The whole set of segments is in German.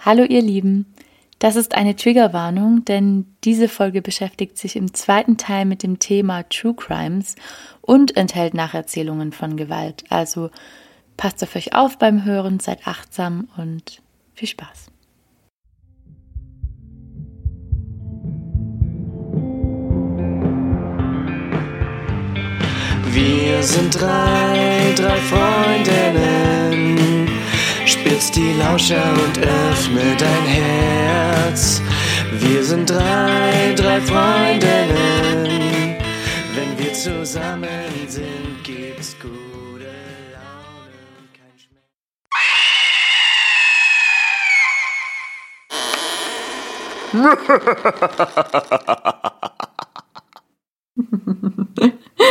Hallo ihr Lieben, das ist eine Triggerwarnung, denn diese Folge beschäftigt sich im zweiten Teil mit dem Thema True Crimes und enthält Nacherzählungen von Gewalt. Also passt auf euch auf beim Hören, seid achtsam und viel Spaß. Wir sind drei, drei Freundinnen. Spitz die Lauscher und öffne dein Herz. Wir sind drei, drei Freundinnen. Wenn wir zusammen sind, gibt's gute und kein Schmerz.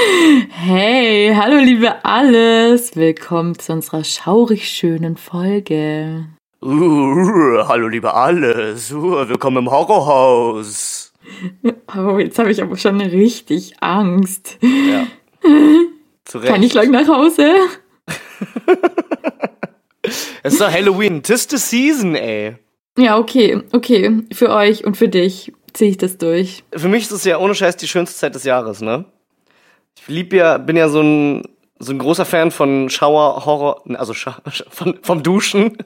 Hey, hallo liebe alles, willkommen zu unserer schaurig schönen Folge. Uh, hallo liebe alles, uh, willkommen im Horrorhaus. Oh, jetzt habe ich aber schon richtig Angst. Ja. Zu Recht. Kann ich gleich nach Hause? Es ist doch Halloween, tis the season, ey. Ja, okay, okay, für euch und für dich ziehe ich das durch. Für mich ist es ja ohne Scheiß die schönste Zeit des Jahres, ne? Ich lieb ja, bin ja so ein, so ein großer Fan von Schauer, Horror, also Scha von, vom Duschen.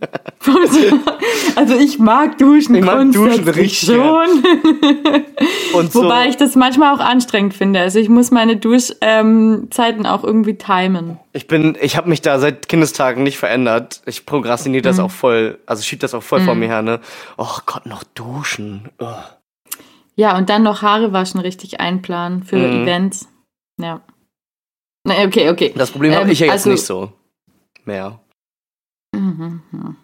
Also ich mag Duschen Ich mag Duschen richtig schon. Und so, Wobei ich das manchmal auch anstrengend finde. Also ich muss meine Duschzeiten auch irgendwie timen. ich bin, ich habe mich da seit Kindestagen nicht verändert. Ich prokrastiniere Mhm. das auch voll, also schieb das auch voll vor mir her, ne? Oh Gott, noch duschen. Oh. Ja, und dann noch Haare waschen richtig einplanen für Mhm. Events. Ja. Na, okay, okay. Das Problem habe Ähm, ich ja jetzt also- nicht so. Mehr. Mhm, mhm.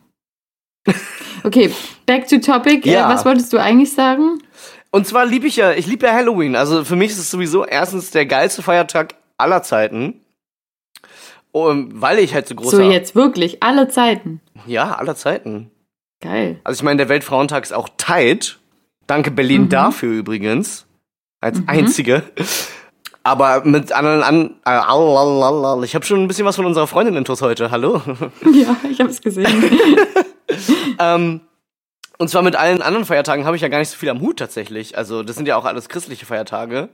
Okay, back to topic. Ja. Äh, was wolltest du eigentlich sagen? Und zwar liebe ich ja, ich liebe ja Halloween. Also für mich ist es sowieso erstens der geilste Feiertag aller Zeiten. Um, weil ich halt so großer... So jetzt wirklich, alle Zeiten. Ja, aller Zeiten. Geil. Also ich meine, der Weltfrauentag ist auch tight. Danke Berlin Mhm. dafür übrigens. Als einzige. Aber mit anderen an. Äh, ich habe schon ein bisschen was von unserer Freundin intus heute. Hallo. Ja, ich habe es gesehen. ähm, und zwar mit allen anderen Feiertagen habe ich ja gar nicht so viel am Hut tatsächlich. Also das sind ja auch alles christliche Feiertage.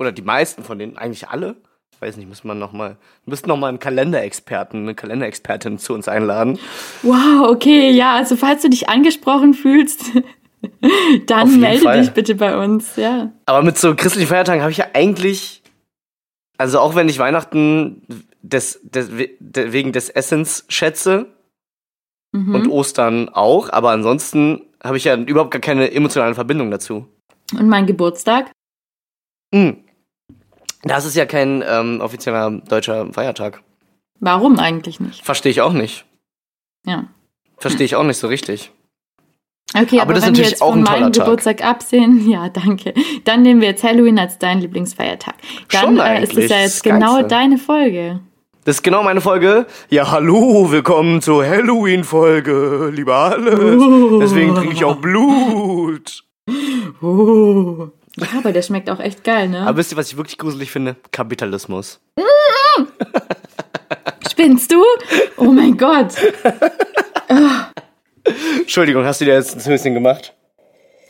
Oder die meisten von denen, eigentlich alle. Ich weiß nicht, müssen wir noch mal, müssten noch mal einen Kalenderexperten, eine Kalenderexpertin zu uns einladen. Wow, okay, ja, also falls du dich angesprochen fühlst, dann melde Fall. dich bitte bei uns, ja. Aber mit so christlichen Feiertagen habe ich ja eigentlich, also auch wenn ich Weihnachten des, des, we- de, wegen des Essens schätze Mhm. und Ostern auch, aber ansonsten habe ich ja überhaupt gar keine emotionale Verbindung dazu. Und mein Geburtstag? Hm. Das ist ja kein ähm, offizieller deutscher Feiertag. Warum eigentlich nicht? Verstehe ich auch nicht. Ja. Verstehe ich auch nicht so richtig. Okay, Aber aber, das ist wenn wir jetzt auch von meinem Tag. Geburtstag absehen, ja, danke. Dann nehmen wir jetzt Halloween als deinen Lieblingsfeiertag. Dann äh, ist es ja jetzt genau Geilste. deine Folge. Das ist genau meine Folge. Ja, hallo, willkommen zur Halloween-Folge, lieber alles. Oh. Deswegen trinke ich auch Blut. Oh. Ja, aber der schmeckt auch echt geil, ne? Aber wisst ihr, was ich wirklich gruselig finde? Kapitalismus. Spinnst du? Oh mein Gott. Entschuldigung, hast du dir jetzt ins Höschen gemacht?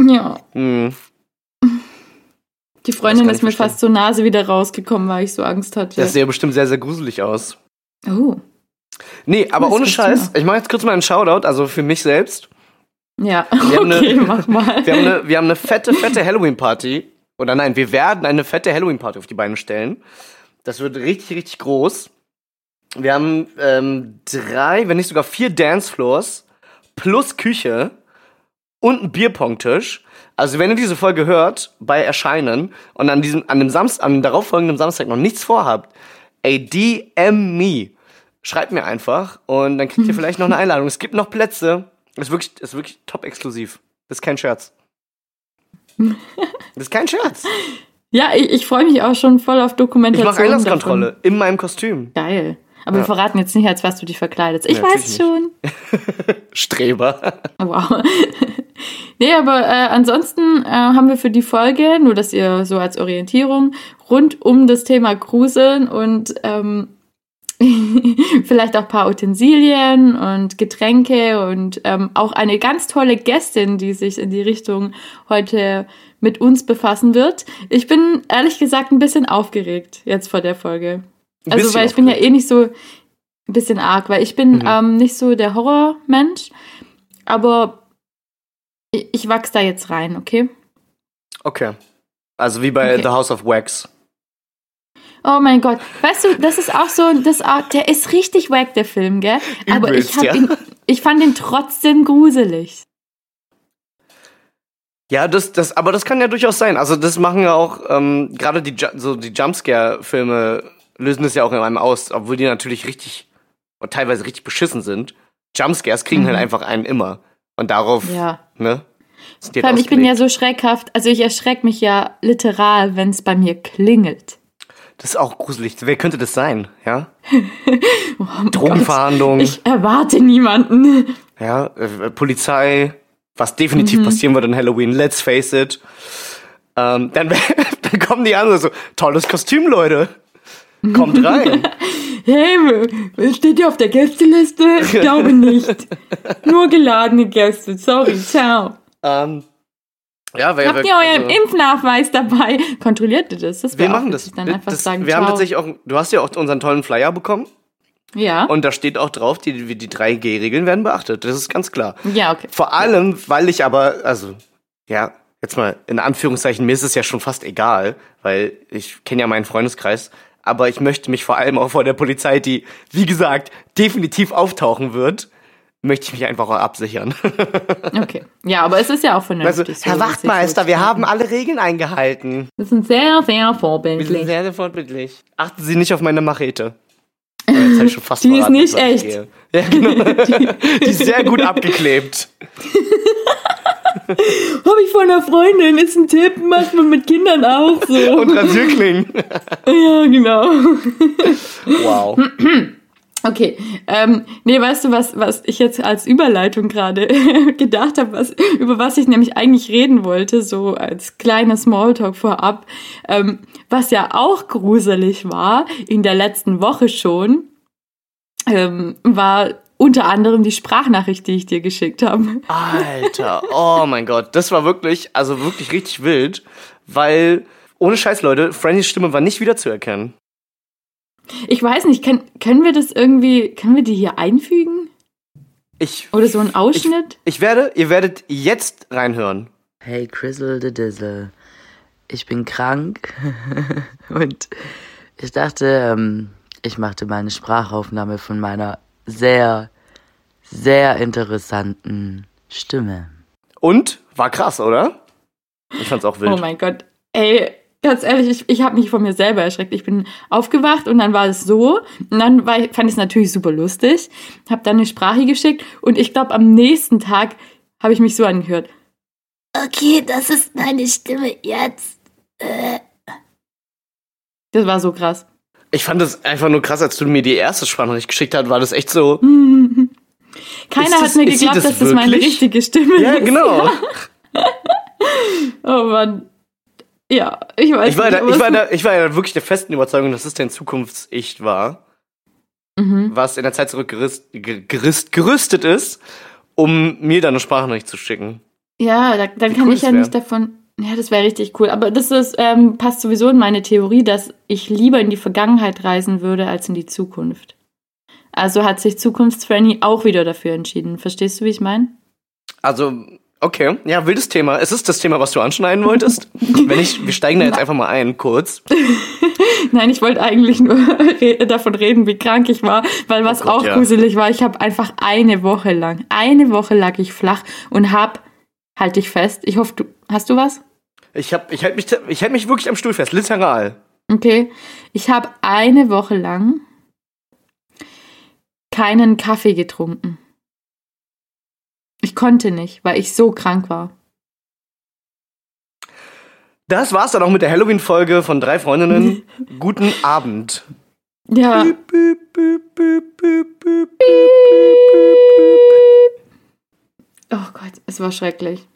Ja. Hm. Die Freundin ist mir verstehen. fast zur Nase wieder rausgekommen, weil ich so Angst hatte. Das sähe bestimmt sehr, sehr gruselig aus. oh. Nee, aber Was ohne Scheiß. Ich mache jetzt kurz mal einen Shoutout, also für mich selbst. Ja, haben okay, eine- mach mal. Wir haben eine, wir haben eine fette, fette Halloween-Party. Oder nein, wir werden eine fette Halloween-Party auf die Beine stellen. Das wird richtig, richtig groß. Wir haben ähm, drei, wenn nicht sogar vier Dancefloors plus Küche und einen Bierpong-Tisch. Also wenn ihr diese Folge hört bei Erscheinen und an diesem, an dem Samstag, an dem darauffolgenden Samstag noch nichts vorhabt, ey, DM me. Schreibt mir einfach und dann kriegt ihr vielleicht noch eine Einladung. Es gibt noch Plätze. Ist wirklich, ist wirklich top exklusiv. Das ist kein Scherz. Das ist kein Scherz. Ja, ich, ich freue mich auch schon voll auf Ich Dokumentation. mache Einlasskontrolle in meinem Kostüm. Davon. Geil. Aber wir verraten jetzt nicht, als was du dich verkleidest. Ich Ja, weiß schon. Streber. Wow. nee, aber äh, ansonsten äh, haben wir für die Folge, nur dass ihr so als Orientierung, rund um das Thema Gruseln und ähm, vielleicht auch ein paar Utensilien und Getränke und ähm, auch eine ganz tolle Gästin, die sich in die Richtung heute mit uns befassen wird. Ich bin ehrlich gesagt ein bisschen aufgeregt jetzt vor der Folge. Also, weil ich bin ja eh nicht so ein bisschen arg, weil ich bin Mhm. ähm, nicht so der Horrormensch, aber ich, ich wachs da jetzt rein, okay? Okay. Also wie bei Okay. The House of Wax. Oh mein Gott, weißt du, das ist auch so, das, auch- der ist richtig wack, der Film, gell? Aber ich, hab ja. ihn, ich fand ihn trotzdem gruselig. Ja, das, das, aber das kann ja durchaus sein. Also das machen ja auch ähm, gerade die, so die Jumpscare-Filme lösen das ja auch in einem aus, obwohl die natürlich richtig und teilweise richtig beschissen sind. Jumpscares kriegen halt einfach einen immer. Und darauf, Mhm. Ja. ne? Vor halt allem, ich bin ja so schreckhaft, also ich erschrecke mich ja literal, wenn es bei mir klingelt. Das ist auch gruselig. Wer könnte das sein? Ja? Oh Gott. Ich erwarte niemanden. ja, äh, Polizei, was definitiv Mhm. passieren wird an Halloween, let's face it. Ähm, dann, dann kommen die anderen so, tolles Kostüm, Leute. Kommt rein. Hey, steht ihr auf der Gästeliste? Ich glaube nicht. Nur geladene Gäste. Sorry, ciao. ähm, ja, wer, Habt ihr euren also- Impfnachweis dabei? Kontrolliert ihr das? das Wir machen das. Dann Wir- einfach das sagen, wir haben ciao. tatsächlich auch, du hast ja auch unseren tollen Flyer bekommen Ja. und da steht auch drauf, die, die 3G-Regeln werden beachtet. Das ist ganz klar. ja, okay. Vor allem, weil ich aber, also, ja, jetzt mal in Anführungszeichen, mir ist es ja schon fast egal, weil ich kenne ja meinen Freundeskreis, aber ich möchte mich vor allem auch vor der Polizei, die, wie gesagt, definitiv auftauchen wird, möchte ich mich einfach auch absichern. Okay. Ja, aber es ist ja auch Also, vernünftig. so, Herr sich Wachtmeister, so wir haben alle Regeln eingehalten. Das sind sehr, sehr Wir sind vorbildlich. sehr, sehr vorbildlich. Achten Sie nicht auf meine Machete. Oh, jetzt hab ich schon fast Die ist verraten, nicht was ich echt. Ja, genau. Die ist sehr gut abgeklebt. Habe ich von einer Freundin, ist ein Tipp, macht man mit Kindern auch so. Und Rasierklingen. ja, genau. Wow. Okay, ähm, nee, weißt du, was, was ich jetzt als Überleitung gerade gedacht habe, was, über was ich nämlich eigentlich reden wollte, so als kleiner Smalltalk vorab, ähm, was ja auch gruselig war in der letzten Woche schon, ähm, war unter anderem die Sprachnachricht, die ich dir geschickt habe. Alter, oh mein Gott, das war wirklich, also wirklich richtig wild, weil, ohne Scheiß, Leute, Frannys Stimme war nicht wiederzuerkennen. Ich weiß nicht, kann, können wir das irgendwie, können wir die hier einfügen? Ich, Oder so ein Ausschnitt? ich werde, ihr werdet jetzt reinhören. Hey Crizzle the Dizzle, ich bin krank und ich dachte, ähm, ich machte mal eine Sprachaufnahme von meiner sehr, sehr interessanten Stimme. Und? War krass, oder? Ich fand's auch wild. Oh mein Gott. Ey, ganz ehrlich, ich, ich habe mich von mir selber erschreckt. Ich bin aufgewacht und dann war es so. Und dann war, ich- fand ich es natürlich super lustig. Habe dann eine Sprache geschickt und ich glaube, am nächsten Tag habe ich mich so angehört. Okay, das ist meine Stimme jetzt. Äh, Das war so krass. Ich fand das einfach nur krass, als du mir die erste Sprachnachricht geschickt hast, war das echt so. Keiner das- hat mir geglaubt, das dass das meine richtige Stimme Ja, ist. genau. Oh Mann. Ja, ich weiß Ich war, nicht. da, ich, war da, ich war ja wirklich der festen Überzeugung, dass es dein Zukunfts-Ich war, Mhm. was in der Zeit zurückgerüst, ge- gerüst, gerüstet ist, um mir dann eine Sprachnachricht zu schicken. Ja, da, dann Wie kann cool ich ja wär. nicht davon. Ja, das wäre richtig cool. Aber das ist, ähm, passt sowieso in meine Theorie, dass ich lieber in die Vergangenheit reisen würde als in die Zukunft. Also hat sich Zukunftsfranny auch wieder dafür entschieden. Verstehst du, wie ich meine? Also, okay, ja, wildes Thema. Ist es das Thema, was du anschneiden wolltest? Wenn ich, wir steigen da jetzt einfach mal ein, kurz. Nein, ich wollte eigentlich nur re davon reden, wie krank ich war, weil was Oh Gott, auch ja. gruselig war, ich habe einfach eine Woche lang, eine Woche lag ich flach und hab, halt dich fest, ich hoffe, du, hast du was? Ich, hab, ich halte mich, ich halt mich wirklich am Stuhl fest, literal. Okay. Ich habe eine Woche lang keinen Kaffee getrunken. Ich konnte nicht, weil ich so krank war. Das war's dann auch mit der Halloween-Folge von drei Freundinnen. Guten Abend. Ja. Oh Gott, es war schrecklich.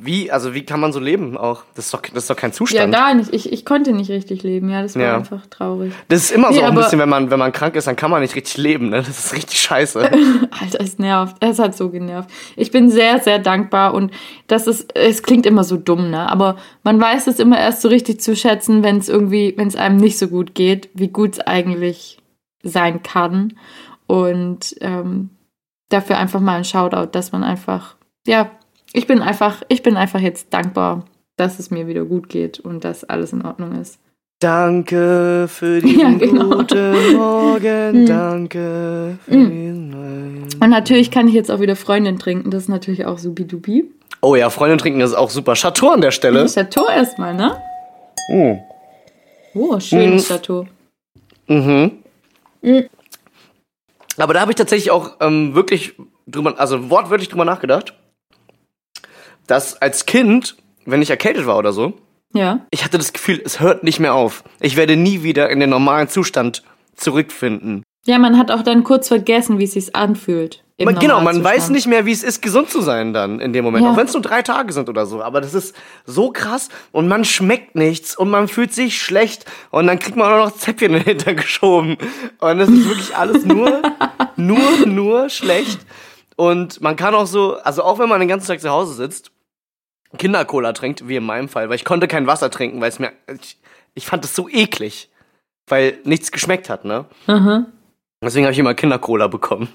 Wie, also wie kann man so leben auch? Das ist doch, das ist doch kein Ja, Zustand. gar nicht. Ich, ich konnte nicht richtig leben. Ja, das war Ja. einfach traurig. das ist immer so Nee, auch ein bisschen, wenn man, wenn man krank ist, dann kann man nicht richtig leben, ne? Das ist richtig scheiße. Alter, es nervt. Es hat so genervt. Ich bin sehr, sehr dankbar und das ist, es klingt immer so dumm, ne? Aber man weiß es immer erst so richtig zu schätzen, wenn es irgendwie, wenn es einem nicht so gut geht, wie gut es eigentlich sein kann. Und ähm, dafür einfach mal ein Shoutout, dass man einfach, ja, ich bin einfach, ich bin einfach jetzt dankbar, dass es mir wieder gut geht und dass alles in Ordnung ist. Danke für den Ja, genau. guten Morgen, Mm. danke für den neuen. Und natürlich kann ich jetzt auch wieder Freundin trinken, das ist natürlich auch subidubi. Oh ja, Freundin trinken ist auch super. Chateau an der Stelle. Chateau erstmal, ne? Mm. Oh, schönes Mhm. Chateau. Mhm. Mhm. Aber da habe ich tatsächlich auch ähm, wirklich drüber, also wortwörtlich drüber nachgedacht, dass als Kind, wenn ich erkältet war oder so, Ja. ich hatte das Gefühl, es hört nicht mehr auf. Ich werde nie wieder in den normalen Zustand zurückfinden. Ja, man hat auch dann kurz vergessen, wie es sich anfühlt. Man, genau, man weiß nicht mehr, wie es ist, gesund zu sein dann in dem Moment. Ja. Auch wenn es nur drei Tage sind oder so. Aber das ist so krass und man schmeckt nichts und man fühlt sich schlecht und dann kriegt man auch noch Zäpfchen Hintern geschoben. Und es ist wirklich alles nur, nur, nur schlecht. Und man kann auch so, also auch wenn man den ganzen Tag zu Hause sitzt, Kindercola trinkt, wie in meinem Fall, weil ich konnte kein Wasser trinken, weil es mir, ich, ich fand es so eklig, weil nichts geschmeckt hat, ne? Aha. Deswegen habe ich immer Kindercola bekommen.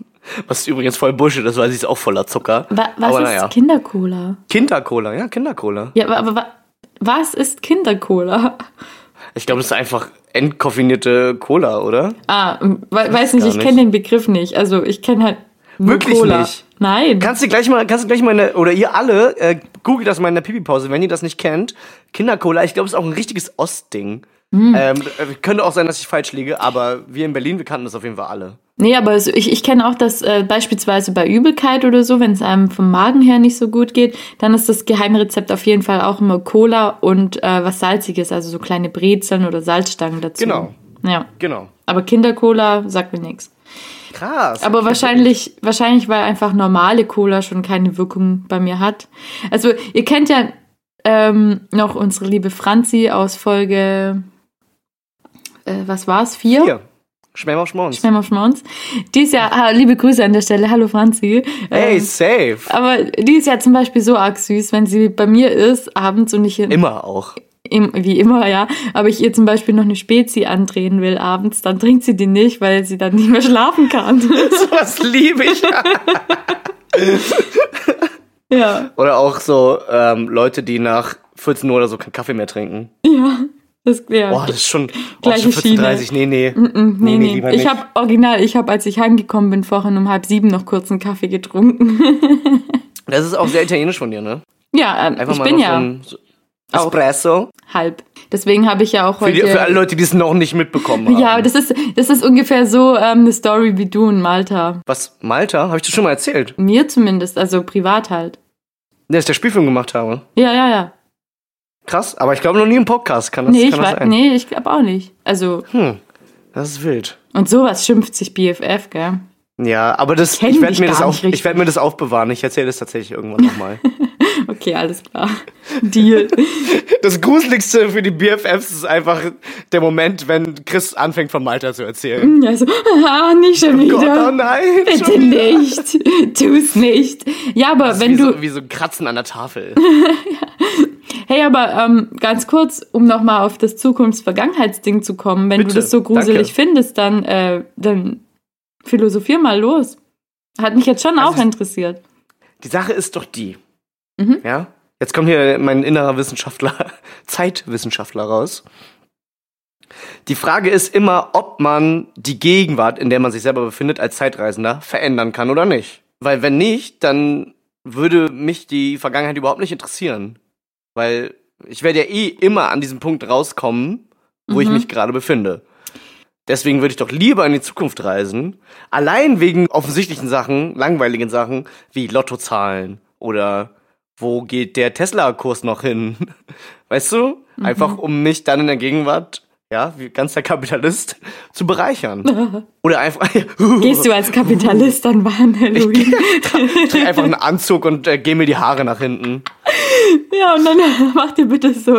Was übrigens voll Bullshit ist, weil sie ist auch voller Zucker. Wa was Aber ist naja. Kindercola? Kindercola, ja, Kindercola. Ja, aber, aber wa was ist Kindercola? Ich glaube, das ist einfach entkoffinierte Cola, oder? Ah, we weiß nicht, ich kenne den Begriff nicht. Also ich kenne halt Wirklich Cola. nicht? Nein. Kannst du gleich mal, kannst du gleich mal in der, oder ihr alle, äh, googelt das mal in der Pipi-Pause, wenn ihr das nicht kennt. Kindercola, ich glaube, ist auch ein richtiges Ostding. Hm. Ähm, äh, könnte auch sein, dass ich falsch liege, aber wir in Berlin, wir kannten das auf jeden Fall alle. Nee, aber so, ich, ich kenne auch das äh, beispielsweise bei Übelkeit oder so, wenn es einem vom Magen her nicht so gut geht, dann ist das Geheimrezept auf jeden Fall auch immer Cola und äh, was Salziges, also so kleine Brezeln oder Salzstangen dazu. Genau. Ja, Genau. aber Kindercola sagt mir nichts. Krass. Aber Okay, wahrscheinlich, wahrscheinlich, weil einfach normale Cola schon keine Wirkung bei mir hat. Also, ihr kennt ja ähm, noch unsere liebe Franzi aus Folge, äh, was war's? Vier? Hier. Schmemmer Schmons. Schmemmer Schmons. Die ist ja, ah, liebe Grüße an der Stelle, hallo Franzi. Hey, Ähm, safe. aber die ist ja zum Beispiel so arg süß, wenn sie bei mir ist, abends und ich Immer auch. Im, wie immer, ja, aber ich ihr zum Beispiel noch eine Spezi andrehen will abends, dann trinkt sie die nicht, weil sie dann nicht mehr schlafen kann. Das liebe ich. ja, Oder auch so ähm, Leute, die nach 14 Uhr oder so keinen Kaffee mehr trinken. ja. Das, ja. Boah, das ist schon oh, Gleiche schon 14.30 Nee, nee. Mm, nee, nee, nee. lieber Ich habe original, ich habe, als ich heimgekommen bin, vorhin um halb sieben noch kurz einen Kaffee getrunken. Das ist auch sehr italienisch von dir, ne? ja, ähm, Einfach ich mal bin noch ja so ein so auch. Espresso. halb. Deswegen habe ich ja auch Für, heute. die, für alle Leute, die es noch nicht mitbekommen haben. ja, das ist, das ist ungefähr so ähm, eine Story wie du in Malta. Was, Malta? Habe ich das schon mal erzählt? Mir zumindest, also privat halt. Ne, dass ich der Spielfilm gemacht habe. Ja, ja, ja. Krass, aber ich glaube noch nie im Podcast. Kann das, Nee, ich, kann das wei- sein? nee, ich glaube auch nicht. Also, Hm, das ist wild. und sowas schimpft sich BFF, gell? Ja, aber das, ich werde mir, das auf, ich werd mir das aufbewahren. Ich erzähle das tatsächlich irgendwann nochmal. Okay, alles klar. Deal. das Gruseligste für die BFFs ist einfach der Moment, wenn Chris anfängt von Malta zu erzählen. Ja, so, ah, nicht schon Gott, wieder. oh nein! Bitte schon wieder. nicht. Tu's nicht. Ja, aber Das wenn wie du. So, wie so ein Kratzen an der Tafel. Hey, aber ähm, ganz kurz, um nochmal auf das Zukunfts-Vergangenheitsding zu kommen, wenn Bitte, du das so gruselig danke. findest, dann, äh, dann philosophier mal los. Hat mich jetzt schon Also auch es- interessiert. Die Sache ist doch die. Mhm. Ja? Jetzt kommt hier mein innerer Wissenschaftler, Zeitwissenschaftler raus. Die Frage ist immer, ob man die Gegenwart, in der man sich selber befindet, als Zeitreisender verändern kann oder nicht. Weil wenn nicht, dann würde mich die Vergangenheit überhaupt nicht interessieren. Weil ich werde ja eh immer an diesem Punkt rauskommen, wo ich Mhm. mich gerade befinde. Deswegen würde ich doch lieber in die Zukunft reisen. Allein wegen offensichtlichen Sachen, langweiligen Sachen, wie Lottozahlen oder wo geht der Tesla-Kurs noch hin? Weißt du? Einfach um mich dann in der Gegenwart, ja, wie ganz der Kapitalist, zu bereichern. Oder einfach, Gehst du als Kapitalist an Bahn, Halloween? trage einfach einen Anzug und äh, gehe mir die Haare nach hinten. Ja, und dann macht ihr bitte so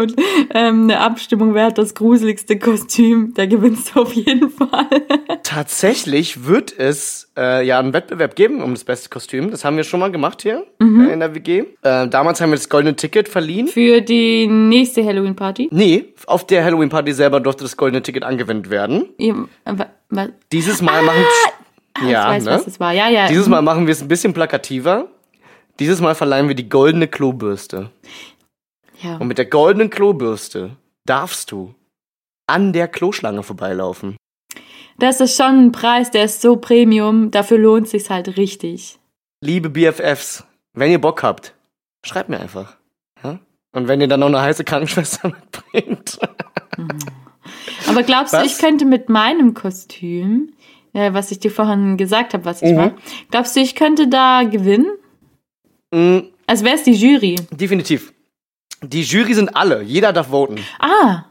ähm, eine Abstimmung, wer hat das gruseligste Kostüm. Der gewinnst du auf jeden Fall. Tatsächlich wird es äh, ja einen Wettbewerb geben um das beste Kostüm. Das haben wir schon mal gemacht hier äh, in der WG. Äh, damals haben wir das goldene Ticket verliehen. Für die nächste Halloween-Party. Nee, auf der Halloween-Party selber durfte das goldene Ticket angewendet werden. Wa- Dieses Mal machen. Ah, ja, ich weiß, ne? was es war. Ja, ja. Dieses Mal machen wir es ein bisschen plakativer. Dieses Mal verleihen wir die goldene Klobürste. Ja. Und mit der goldenen Klobürste darfst du an der Kloschlange vorbeilaufen. Das ist schon ein Preis, der ist so Premium. Dafür lohnt sich's halt richtig. Liebe BFFs, wenn ihr Bock habt, schreibt mir einfach. Ja? Und wenn ihr dann noch eine heiße Krankenschwester mitbringt. Aber glaubst du, Was? ich könnte mit meinem Kostüm, äh, was ich dir vorhin gesagt habe, was ich Mhm. war, glaubst du, ich könnte da gewinnen? Mm, Also wer ist die Jury? definitiv. Die Jury sind alle. Jeder darf voten. Ah,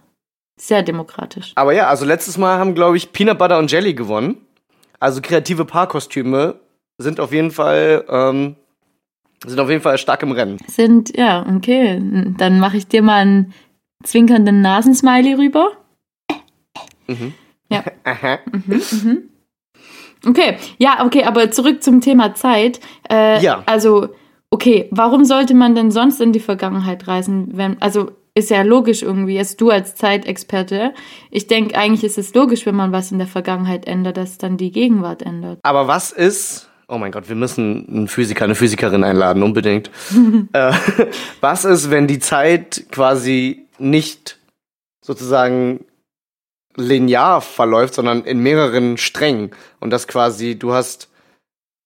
sehr demokratisch. Aber ja, also letztes Mal haben, glaube ich, Peanut Butter und Jelly gewonnen. Also kreative Paarkostüme sind auf jeden Fall, ähm, sind auf jeden Fall stark im Rennen. Sind, ja, okay. Dann mache ich dir mal einen zwinkernden Nasensmiley rüber. Ja. Aha. Okay, ja, okay, aber zurück zum Thema Zeit. Äh, Ja. Also, okay, warum sollte man denn sonst in die Vergangenheit reisen? Wenn, also, ist ja logisch irgendwie, jetzt du als Zeitexperte. Ich denke, eigentlich ist es logisch, wenn man was in der Vergangenheit ändert, dass dann die Gegenwart ändert. Aber was ist, oh mein Gott, wir müssen einen Physiker, eine Physikerin einladen, unbedingt. äh, was ist, wenn die Zeit quasi nicht sozusagen linear verläuft, sondern in mehreren Strängen und das quasi, du hast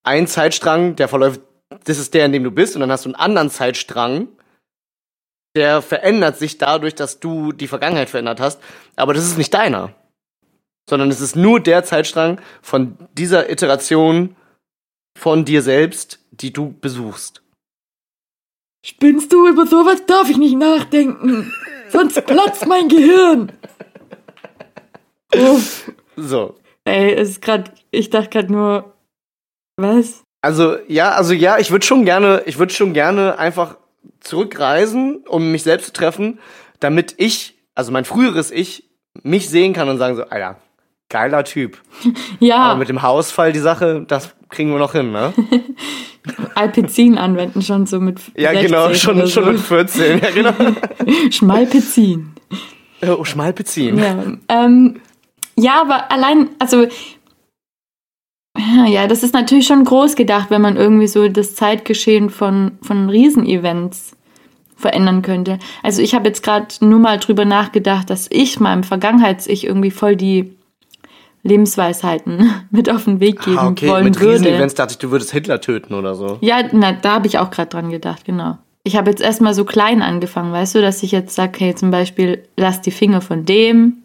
einen Zeitstrang, der verläuft, das ist der, in dem du bist, und dann hast du einen anderen Zeitstrang, der verändert sich dadurch, dass du die Vergangenheit verändert hast, aber das ist nicht deiner, sondern es ist nur der Zeitstrang von dieser Iteration von dir selbst, die du besuchst. Spinnst du? Über sowas darf ich nicht nachdenken. Sonst platzt mein Gehirn. Uff. So. Ey, es ist grad, ich dachte gerade nur, was? Also ja, also ja, ich würde schon gerne, ich würde schon gerne einfach zurückreisen, um mich selbst zu treffen, damit ich, also mein früheres Ich, mich sehen kann und sagen so, Alter, geiler Typ. Ja, Aber mit dem Hausfall die Sache, das kriegen wir noch hin, ne? Alpizin anwenden schon so mit Ja, 16 genau, schon, oder schon so. mit 14, ja genau. Schmalpizin. oh, Schmalpezin. Ja. Ähm, ja, aber allein, also ja, das ist natürlich schon groß gedacht, wenn man irgendwie so das Zeitgeschehen von, von Riesenevents verändern könnte. Also ich habe jetzt gerade nur mal drüber nachgedacht, dass ich meinem Vergangenheits-Ich irgendwie voll die Lebensweisheiten mit auf den Weg geben Ah, okay, wollen mit würde. Riesenevents dachte ich, du würdest Hitler töten oder so. Ja, na, da habe ich auch gerade dran gedacht, genau. Ich habe jetzt erstmal so klein angefangen, weißt du, dass ich jetzt sage, hey, zum Beispiel, lass die Finger von dem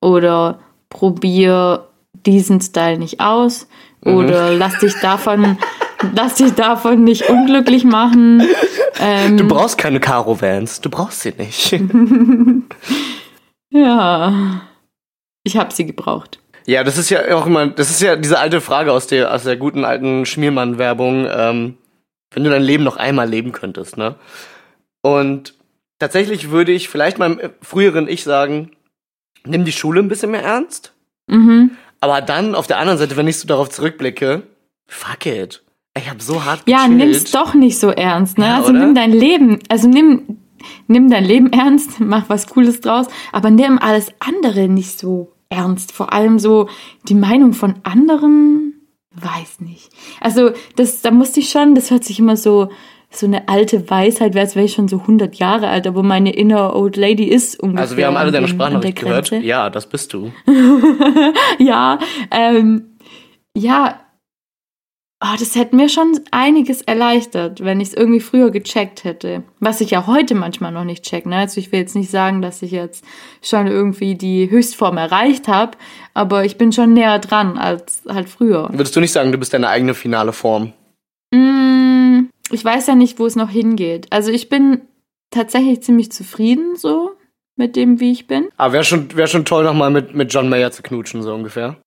oder probier diesen Style nicht aus oder lass dich davon, lass dich davon nicht unglücklich machen. Ähm, Du brauchst keine Caro-Vans, du brauchst sie nicht. ja, ich habe sie gebraucht. Ja, das ist ja auch immer, das ist ja diese alte Frage aus der, aus der guten alten Schmiermann-Werbung, ähm, wenn du dein Leben noch einmal leben könntest, ne? Und tatsächlich würde ich vielleicht meinem früheren Ich sagen, nimm die Schule ein bisschen mehr ernst, Mhm. Aber dann auf der anderen Seite, wenn ich so darauf zurückblicke, fuck it. Ich hab so hart Ja, gechillt. nimm's doch nicht so ernst, ne? Ja, also oder? nimm dein Leben, also nimm, nimm dein Leben ernst, mach was Cooles draus, aber nimm alles andere nicht so ernst. Vor allem so die Meinung von anderen, weiß nicht. Also das, da musste ich schon, das hört sich immer so so eine alte Weisheit, als wäre ich schon so 100 Jahre alt, aber meine inner old lady ist ungefähr. Also wir haben alle deine Sprachnachricht gehört. Ja, das bist du. ja, ähm, ja, oh, das hätte mir schon einiges erleichtert, wenn ich es irgendwie früher gecheckt hätte. Was ich ja heute manchmal noch nicht check. Ne? Also ich will jetzt nicht sagen, dass ich jetzt schon irgendwie die Höchstform erreicht habe, aber ich bin schon näher dran als halt früher. Würdest du nicht sagen, du bist deine eigene finale Form? Mm, ich weiß ja nicht, wo es noch hingeht. Also ich bin tatsächlich ziemlich zufrieden so mit dem, wie ich bin. Aber wäre schon, wär schon toll, nochmal mit, mit John Mayer zu knutschen, so ungefähr.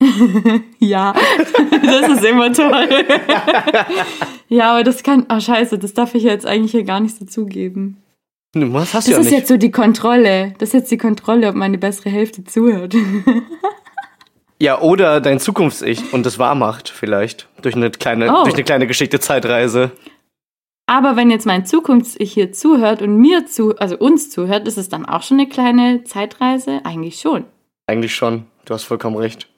Ja, das ist immer toll. ja, aber das kann, oh scheiße, das darf ich jetzt eigentlich hier gar nicht so zugeben. Was hast Das du ja ist nicht. jetzt so die Kontrolle. Das ist jetzt die Kontrolle, ob meine bessere Hälfte zuhört. Ja, oder dein Zukunfts-Ich und das wahr macht, vielleicht. Durch eine kleine, Oh. durch eine kleine geschickte Zeitreise. Aber wenn jetzt mein Zukunfts-Ich hier zuhört und mir zu, also uns zuhört, ist es dann auch schon eine kleine Zeitreise? Eigentlich schon. Eigentlich schon. Du hast vollkommen recht.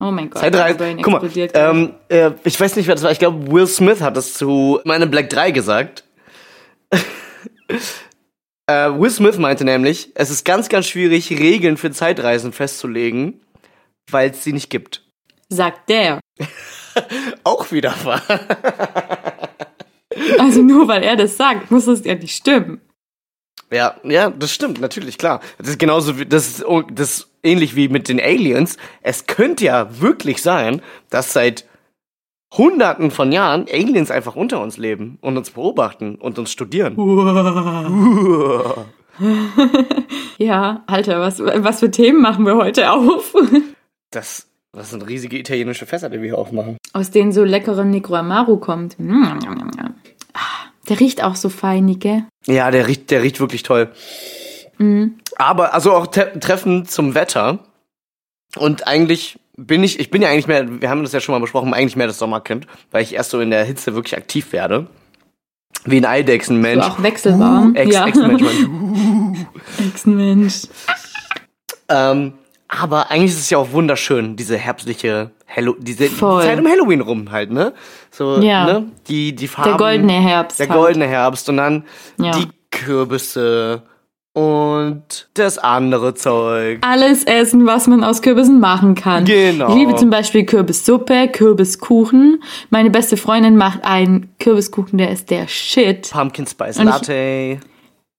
Oh mein Gott. Zeitreise. Brain Guck mal, ähm, äh, ich weiß nicht, wer das war. Ich glaube, Will Smith hat das zu meine Black 3 gesagt. äh, Will Smith meinte nämlich, es ist ganz, ganz schwierig, Regeln für Zeitreisen festzulegen, weil es sie nicht gibt. Sagt der. Auch wieder wahr. Also nur weil er das sagt, muss das ja nicht stimmen. Ja, ja, das stimmt, natürlich, klar. Das ist genauso wie, das ist, das ist ähnlich wie mit den Aliens. Es könnte ja wirklich sein, dass seit Hunderten von Jahren Aliens einfach unter uns leben und uns beobachten und uns studieren. Ja, Alter, was, was für Themen machen wir heute auf? Das, das sind riesige italienische Fässer, die wir hier aufmachen. Aus denen so leckerer Negro Amaro kommt. Mm, Der riecht auch so feinig, gell? Ja, der riecht, der riecht wirklich toll. Aber, also auch te Treffen zum Wetter. Und eigentlich bin ich, ich bin ja eigentlich mehr, wir haben das ja schon mal besprochen, eigentlich mehr das Sommerkind, weil ich erst so in der Hitze wirklich aktiv werde. Wie ein Eidechsenmensch. So auch wechselwarm. Ex, ja. Ex-Mensch, Mensch. Ex-Mensch. ähm, aber eigentlich ist es ja auch wunderschön, diese herbstliche Hallo diese Voll. Zeit um Halloween rum halt, ne? So, Ja. ne? Die, die Farben. Der goldene Herbst. Der halt. goldene Herbst und dann Ja. die Kürbisse und das andere Zeug. Alles essen, was man aus Kürbissen machen kann. Genau. Ich liebe zum Beispiel Kürbissuppe, Kürbiskuchen. Meine beste Freundin macht einen Kürbiskuchen, der ist der Shit. Pumpkin Spice Und ich- Latte.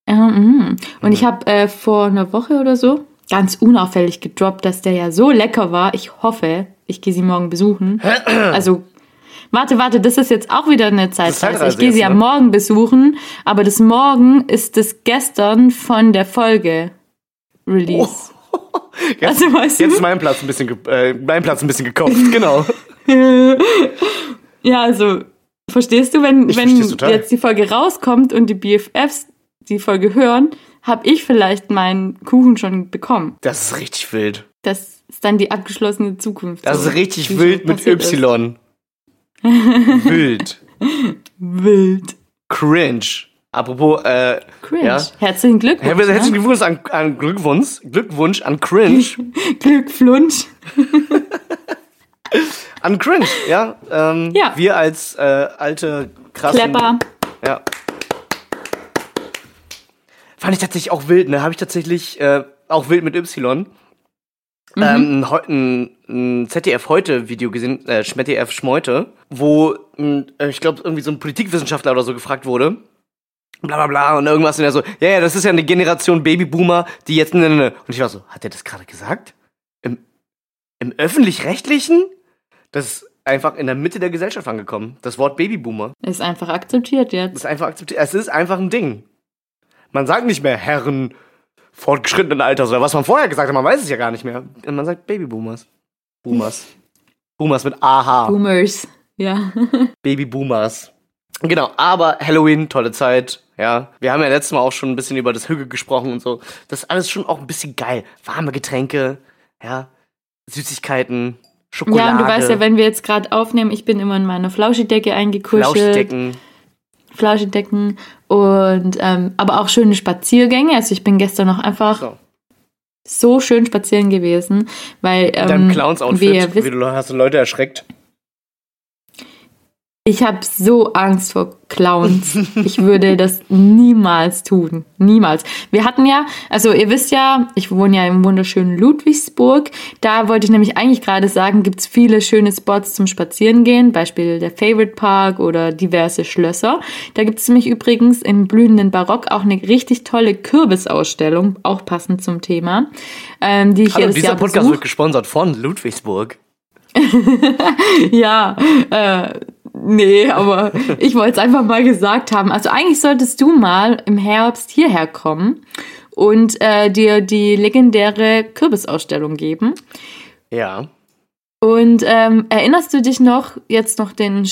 Ja, mm. Und ich habe äh, vor einer Woche oder so ganz unauffällig gedroppt, dass der ja so lecker war. Ich hoffe, ich gehe sie morgen besuchen. Also, warte, warte, das ist jetzt auch wieder eine Zeitreise. Ich gehe sie am ne? Morgen besuchen, aber das Morgen ist das gestern von der Folge Release. Jetzt, Also, weißt du? jetzt ist mein Platz ein bisschen, äh, mein Platz ein bisschen gekauft, genau. Ja, also, verstehst du, wenn, Ich wenn jetzt die Folge rauskommt und die BFFs die Folge hören, habe ich vielleicht meinen Kuchen schon bekommen. Das ist richtig wild. Das ist dann die abgeschlossene Zukunft. Das ist richtig wild mit. Y. wild. Wild. Cringe. Apropos, äh, Cringe. Ja. Herzlichen Glückwunsch. Herr, herzlichen ne? Glückwunsch an, an Glückwunsch, Glückwunsch an Cringe. Glückwunsch. An Cringe, ja. Ähm, Ja. Wir als äh, alte, krasse. Klepper. Ja. Fand ich tatsächlich auch wild, ne? Habe ich tatsächlich äh, auch wild mit Y. Mhm. Ähm, ein, Heu- ein, ein ZDF heute Video gesehen, äh, ZDF Schmeute, wo ein, äh, ich glaube irgendwie so ein Politikwissenschaftler oder so gefragt wurde. Bla bla bla und irgendwas und er so, ja, ja, das ist ja eine Generation Babyboomer, die jetzt ne, ne, ne. Und ich war so, hat er das gerade gesagt? Im, im öffentlich-rechtlichen? Das ist einfach in der Mitte der Gesellschaft angekommen. Das Wort Babyboomer. Ist einfach akzeptiert jetzt. ist einfach akzeptiert. Es ist einfach ein Ding. Man sagt nicht mehr Herren fortgeschrittenen Alters oder was man vorher gesagt hat, man weiß es ja gar nicht mehr. Man sagt Babyboomers. Boomers. Boomers mit AH. Boomers. Ja. Babyboomers. Genau, aber Halloween, tolle Zeit. Ja, wir haben ja letztes Mal auch schon ein bisschen über das Hügge gesprochen und so. Das ist alles schon auch ein bisschen geil. Warme Getränke, ja, Süßigkeiten, Schokolade, Ja, und du weißt ja, wenn wir jetzt gerade aufnehmen, ich bin immer in meiner Flauschidecke eingekuschelt. Flauschdecken. Flauschdecken und ähm, aber auch schöne Spaziergänge. Also ich bin gestern noch einfach So. so schön spazieren gewesen, weil ähm, Deinem wie ihr Clowns-Outfit, wisst, wie du hast du Leute erschreckt. Ich habe so Angst vor Clowns. ich würde das niemals tun, niemals. Wir hatten ja, also ihr wisst ja, ich wohne ja im wunderschönen Ludwigsburg. Da wollte ich nämlich eigentlich gerade sagen, gibt's viele schöne Spots zum Spazierengehen, Beispiel der Favorite Park oder diverse Schlösser. Da gibt's nämlich übrigens im blühenden Barock auch eine richtig tolle Kürbisausstellung, auch passend zum Thema, ähm, die ich Hallo, dieser Jahr Podcast besuche. wird gesponsert von Ludwigsburg. Ja, äh, nee, aber ich wollte es einfach mal gesagt haben. Also eigentlich solltest du mal im Herbst hierher kommen und äh, dir die legendäre Kürbisausstellung geben. Ja. Und ähm, erinnerst du dich noch, jetzt noch den,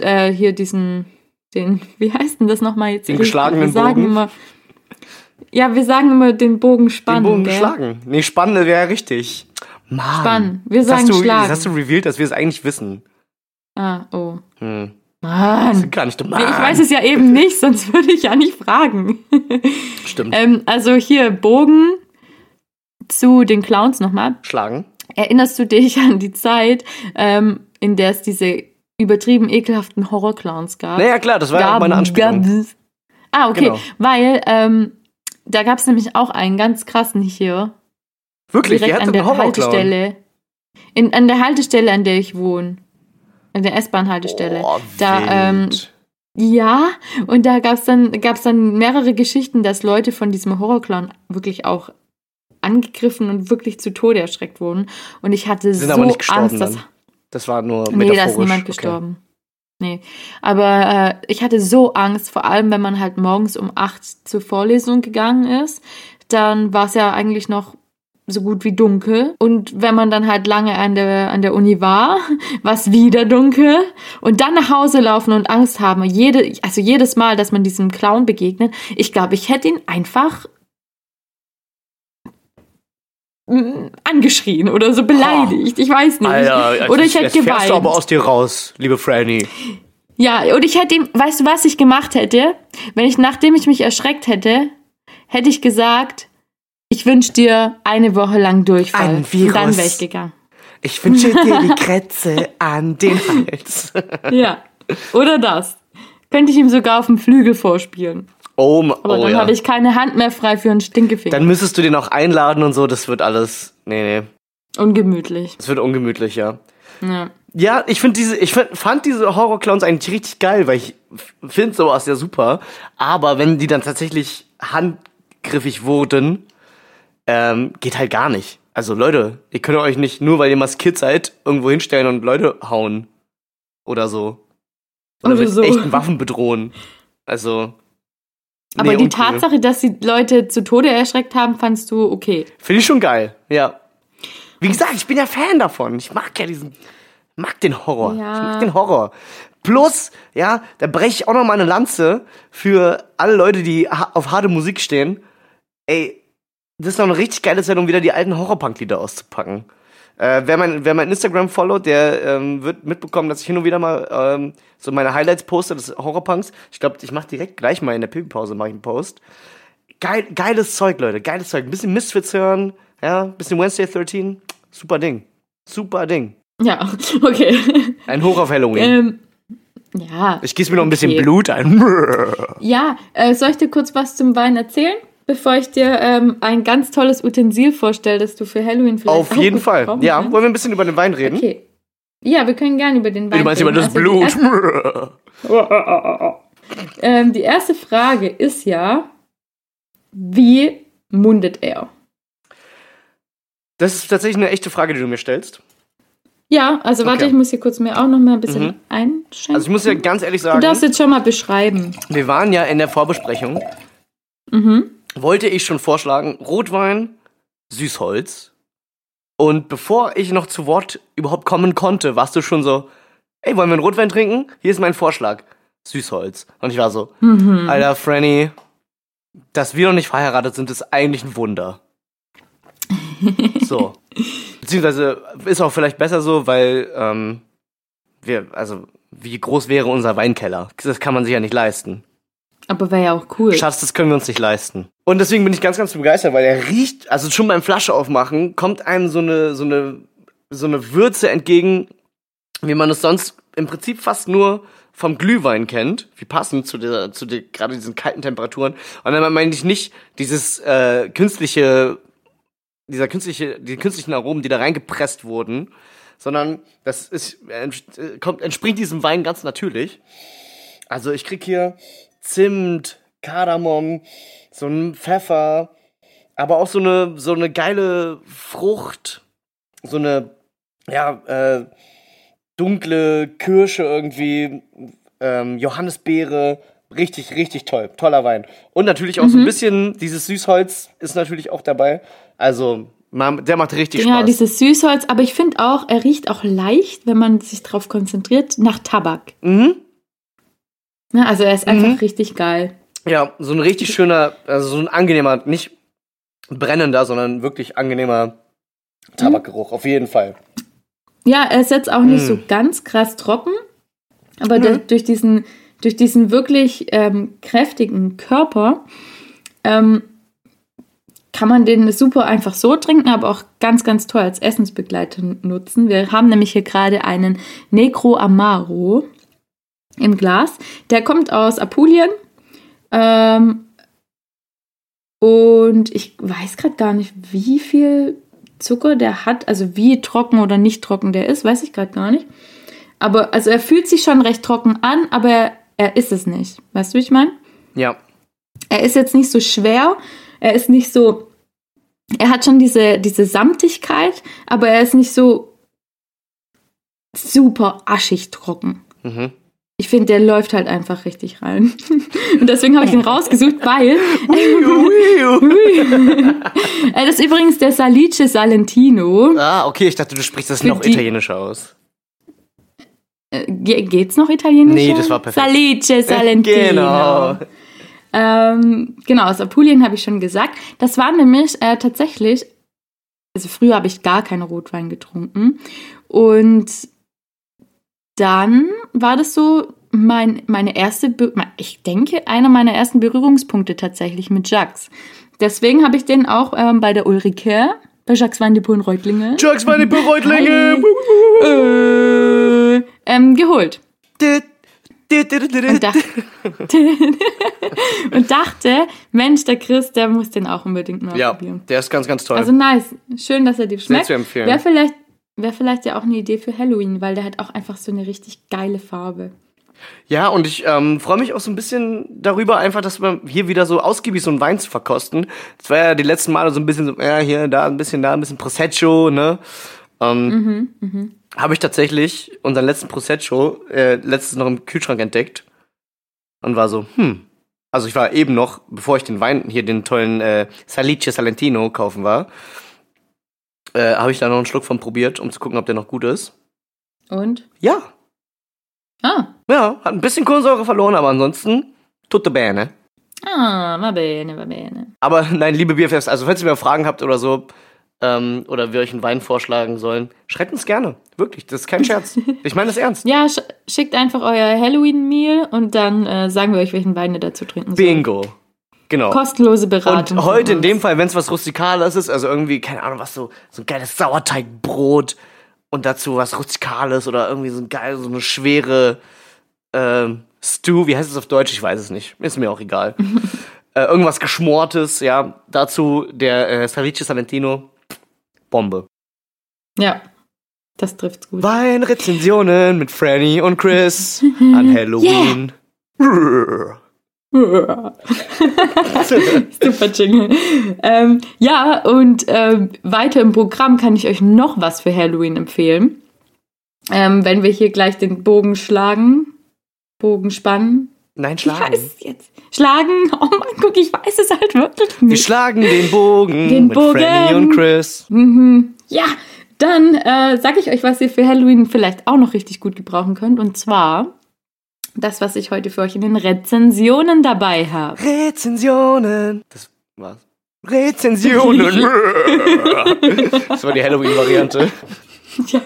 äh, hier diesen, den, wie heißt denn das nochmal jetzt? Den geschlagenen Wir Bogen? immer, Ja, wir sagen immer den Bogen spannen. Den Bogen gell? schlagen. Nee, spannen wäre richtig. Mann. Spannen. Wir Das sagen du, schlagen. Das hast du revealed, dass wir es eigentlich wissen. Ah, oh. Hm. Mann. Gar nicht. Nee, ich weiß es ja eben nicht, sonst würde ich ja nicht fragen. Stimmt. ähm, also hier Bogen zu den Clowns nochmal. Schlagen. Erinnerst du dich an die Zeit, ähm, in der es diese übertrieben ekelhaften Horrorclowns gab? Naja, klar, das war ja auch meine Anspielung. Gab's. Ah, okay. Genau. Weil ähm, da gab es nämlich auch einen ganz krassen hier. Wirklich, direkt an der. Haltestelle. In, an der Haltestelle, an der ich wohne. An der S-Bahn-Haltestelle. Oh, da, ähm, ja, und da gab es dann, gab's dann mehrere Geschichten, dass Leute von diesem Horrorclown wirklich auch angegriffen und wirklich zu Tode erschreckt wurden. Und ich hatte Sind so aber nicht gestorben Angst, dass dann. Das war nur Nee, da ist niemand Okay. gestorben. Nee. Aber äh, ich hatte so Angst, vor allem wenn man halt morgens um 8 zur Vorlesung gegangen ist. Dann war es ja eigentlich noch so gut wie dunkel. Und wenn man dann halt lange an der, an der Uni war, war es wieder dunkel. Und dann nach Hause laufen und Angst haben. Jede, also jedes Mal, dass man diesem Clown begegnet, ich glaube, ich hätte ihn einfach angeschrien oder so beleidigt. Ich weiß nicht. Alter, oder ich hätte fährst du geweint. aber aus dir raus, liebe Franny. Ja, und ich hätte ihm, weißt du, was ich gemacht hätte? Wenn ich, nachdem ich mich erschreckt hätte, hätte ich gesagt, ich wünsche dir eine Woche lang Durchfall. Ein Und Virus. dann wäre ich gegangen. Ich wünsche dir die Krätze an den Hals. Ja. Oder das. Könnte ich ihm sogar auf dem Flügel vorspielen. Oh, Aber oh dann ja. habe ich keine Hand mehr frei für einen Stinkefinger. Dann müsstest du den auch einladen und so, das wird alles. Nee, nee. Ungemütlich. Das wird ungemütlich, ja. Ja. Ja, ich finde diese, ich fand diese Horrorclowns eigentlich richtig geil, weil ich finde sowas ja super. Aber wenn die dann tatsächlich handgriffig wurden, ähm, geht halt gar nicht. Also Leute, ihr könnt euch nicht nur, weil ihr maskiert seid, irgendwo hinstellen und Leute hauen. Oder so. Oder, Oder mit so. echten Waffen bedrohen. Also. Aber nee, die uncool. Tatsache, dass die Leute zu Tode erschreckt haben, fandst du okay. Finde ich schon geil, ja. Wie gesagt, ich bin ja Fan davon. Ich mag ja diesen, mag den Horror. Ja. Ich mag den Horror. Plus, ja, da breche ich auch noch mal eine Lanze für alle Leute, die auf harte Musik stehen. Ey, das ist noch eine richtig geile Zeit, um wieder die alten Horrorpunk-Lieder auszupacken. Äh, wer, mein, wer mein Instagram followt, der ähm, wird mitbekommen, dass ich hin und wieder mal ähm, so meine Highlights poste des Horrorpunks. Ich glaube, ich mache direkt gleich mal in der Pipi-Pause ich einen Post. Geil, geiles Zeug, Leute, geiles Zeug. Ein bisschen Misfits hören, ja, ein bisschen Wednesday 13. Super Ding. Super Ding. Ja, okay. Ein Hoch auf Halloween. ähm, ja. ich gieße mir noch ein bisschen okay. Blut ein. Ja, äh, soll ich dir kurz was zum Wein erzählen? Bevor ich dir ähm, ein ganz tolles Utensil vorstelle, das du für Halloween vielleicht auf auch jeden gut Fall. Ja, kannst. wollen wir ein bisschen über den Wein reden? Okay. Ja, wir können gerne über den Wein Du meinst über reden. das Also die Blut. erste- Ähm, die erste Frage ist ja, wie mundet er? Das ist tatsächlich eine echte Frage, die du mir stellst. Ja, also warte, Okay. ich muss hier kurz mir auch noch mal ein bisschen Mhm. einschenken. Also ich muss ja ganz ehrlich du sagen, darfst jetzt schon mal beschreiben. wir waren ja in der Vorbesprechung. Mhm. Wollte ich schon vorschlagen, Rotwein, Süßholz. Und bevor ich noch zu Wort überhaupt kommen konnte, warst du schon so, ey, wollen wir einen Rotwein trinken? Hier ist mein Vorschlag. Süßholz. Und ich war so, Mhm. Alter, Franny, dass wir noch nicht verheiratet sind, ist eigentlich ein Wunder. so. Beziehungsweise ist auch vielleicht besser so, weil ähm, wir, also, wie groß wäre unser Weinkeller? Das kann man sich ja nicht leisten. Aber wäre ja auch cool. Schatz, das können wir uns nicht leisten. Und deswegen bin ich ganz, ganz begeistert, weil er riecht, also schon beim Flasche aufmachen, kommt einem so eine, so eine, so eine Würze entgegen, wie man es sonst im Prinzip fast nur vom Glühwein kennt, wie passend zu der, zu der, gerade diesen kalten Temperaturen. Und dann meine ich nicht dieses äh, künstliche, dieser künstliche, die künstlichen Aromen, die da reingepresst wurden, sondern das ist, äh, entspringt diesem Wein ganz natürlich. Also ich krieg hier Zimt, Kardamom, so ein Pfeffer, aber auch so eine, so eine geile Frucht, so eine, ja, äh, dunkle Kirsche irgendwie, ähm, Johannisbeere, richtig, richtig toll, toller Wein. Und natürlich auch so ein bisschen, dieses Süßholz ist natürlich auch dabei, also man, der macht richtig ja, Spaß. dieses Süßholz, aber ich finde auch, er riecht auch leicht, wenn man sich drauf konzentriert, nach Tabak. mhm. Ne, also er ist einfach richtig geil. Ja, so ein richtig schöner, also so ein angenehmer, nicht brennender, sondern wirklich angenehmer Tabakgeruch, auf jeden Fall. Ja, er ist jetzt auch nicht Mm. so ganz krass trocken, aber durch, durch, diesen, durch diesen wirklich ähm, kräftigen Körper ähm, kann man den super einfach so trinken, aber auch ganz, ganz toll als Essensbegleiter nutzen. Wir haben nämlich hier gerade einen Negro Amaro im Glas. Der kommt aus Apulien. Ähm, und ich weiß gerade gar nicht, wie viel Zucker der hat, also wie trocken oder nicht trocken der ist, weiß ich gerade gar nicht. Aber also er fühlt sich schon recht trocken an, aber er, er ist es nicht. Weißt du, wie ich meine? Ja. Er ist jetzt nicht so schwer, er ist nicht so. Er hat schon diese, diese Samtigkeit, aber er ist nicht so super aschig trocken. Mhm. Ich finde, der läuft halt einfach richtig rein. Und deswegen habe ich ihn rausgesucht, weil. Das ist übrigens der Salice Salentino. ah, okay, ich dachte, du sprichst das Für noch die- italienisch aus. Äh, ge- geht's noch italienisch? Nee, das war perfekt. Salice Salentino. Genau. Ähm, genau, aus Apulien habe ich schon gesagt. Das war nämlich äh, tatsächlich, also früher habe ich gar keinen Rotwein getrunken. Und dann war das so mein, meine erste, Be ich denke, einer meiner ersten Berührungspunkte tatsächlich mit Jacques. Deswegen habe ich den auch ähm, bei der Ulrike, bei Jacques Van de Poel in Reutlingen, Jacques meine Bereutlinge. äh, ähm, geholt. Und, dach und dachte, Mensch, der Chris, der muss den auch unbedingt mal Ja, probieren. der ist ganz, ganz toll. Also nice. Schön, dass er dir Sehr schmeckt. zu empfehlen. Wäre vielleicht, wär vielleicht ja auch eine Idee für Halloween, weil der hat auch einfach so eine richtig geile Farbe. Ja, und ich ähm, freue mich auch so ein bisschen darüber, einfach, dass wir hier wieder so ausgiebig so einen Wein zu verkosten. Das war ja die letzten Male so ein bisschen so, ja, hier, da ein bisschen, da ein bisschen Prosecco, ne? Ähm, Habe ich tatsächlich unseren letzten Prosecco äh, letztens noch im Kühlschrank entdeckt und war so, hm. Also ich war eben noch, bevor ich den Wein, hier den tollen äh, Salice Salentino kaufen war, äh, habe ich da noch einen Schluck von probiert, um zu gucken, ob der noch gut ist. Und? Ja, Ah. ja, hat ein bisschen Kohlensäure verloren, aber ansonsten tutto bene. Ah, va bene, va bene. Aber nein, liebe Bierfest, also falls ihr mir Fragen habt oder so, ähm, oder wir euch einen Wein vorschlagen sollen, schreibt uns gerne. Wirklich, das ist kein Scherz. Ich meine das ernst. Ja, sch schickt einfach euer Halloween-Meal und dann äh, sagen wir euch, welchen Wein ihr dazu trinken sollt. Bingo. Genau. Kostenlose Beratung. Und heute in dem Fall, wenn es was Rustikales ist, also irgendwie, keine Ahnung, was so, so ein geiles Sauerteigbrot und dazu was Rustikales oder irgendwie so ein geil, so eine schwere ähm, Stew, wie heißt es auf Deutsch? Ich weiß es nicht. Ist mir auch egal. äh, irgendwas Geschmortes, ja. Dazu der äh, Salice Salentino. Bombe. Ja, das trifft's gut. Weinrezensionen mit Franny und Chris an Halloween. Super Jingle. Ähm, ja, und ähm, weiter im Programm kann ich euch noch was für Halloween empfehlen. Ähm, wenn wir hier gleich den Bogen schlagen, Bogen spannen. Nein, schlagen. es jetzt? Schlagen? Oh mein guck, ich weiß es halt wirklich Wir nicht. schlagen den Bogen Den mit Bogen. Franny und Chris. Mhm. Ja, dann äh, sage ich euch, was ihr für Halloween vielleicht auch noch richtig gut gebrauchen könnt. Und zwar das, was ich heute für euch in den Rezensionen dabei habe. Rezensionen. Das war's. Rezensionen. das war die Halloween-Variante. Ja,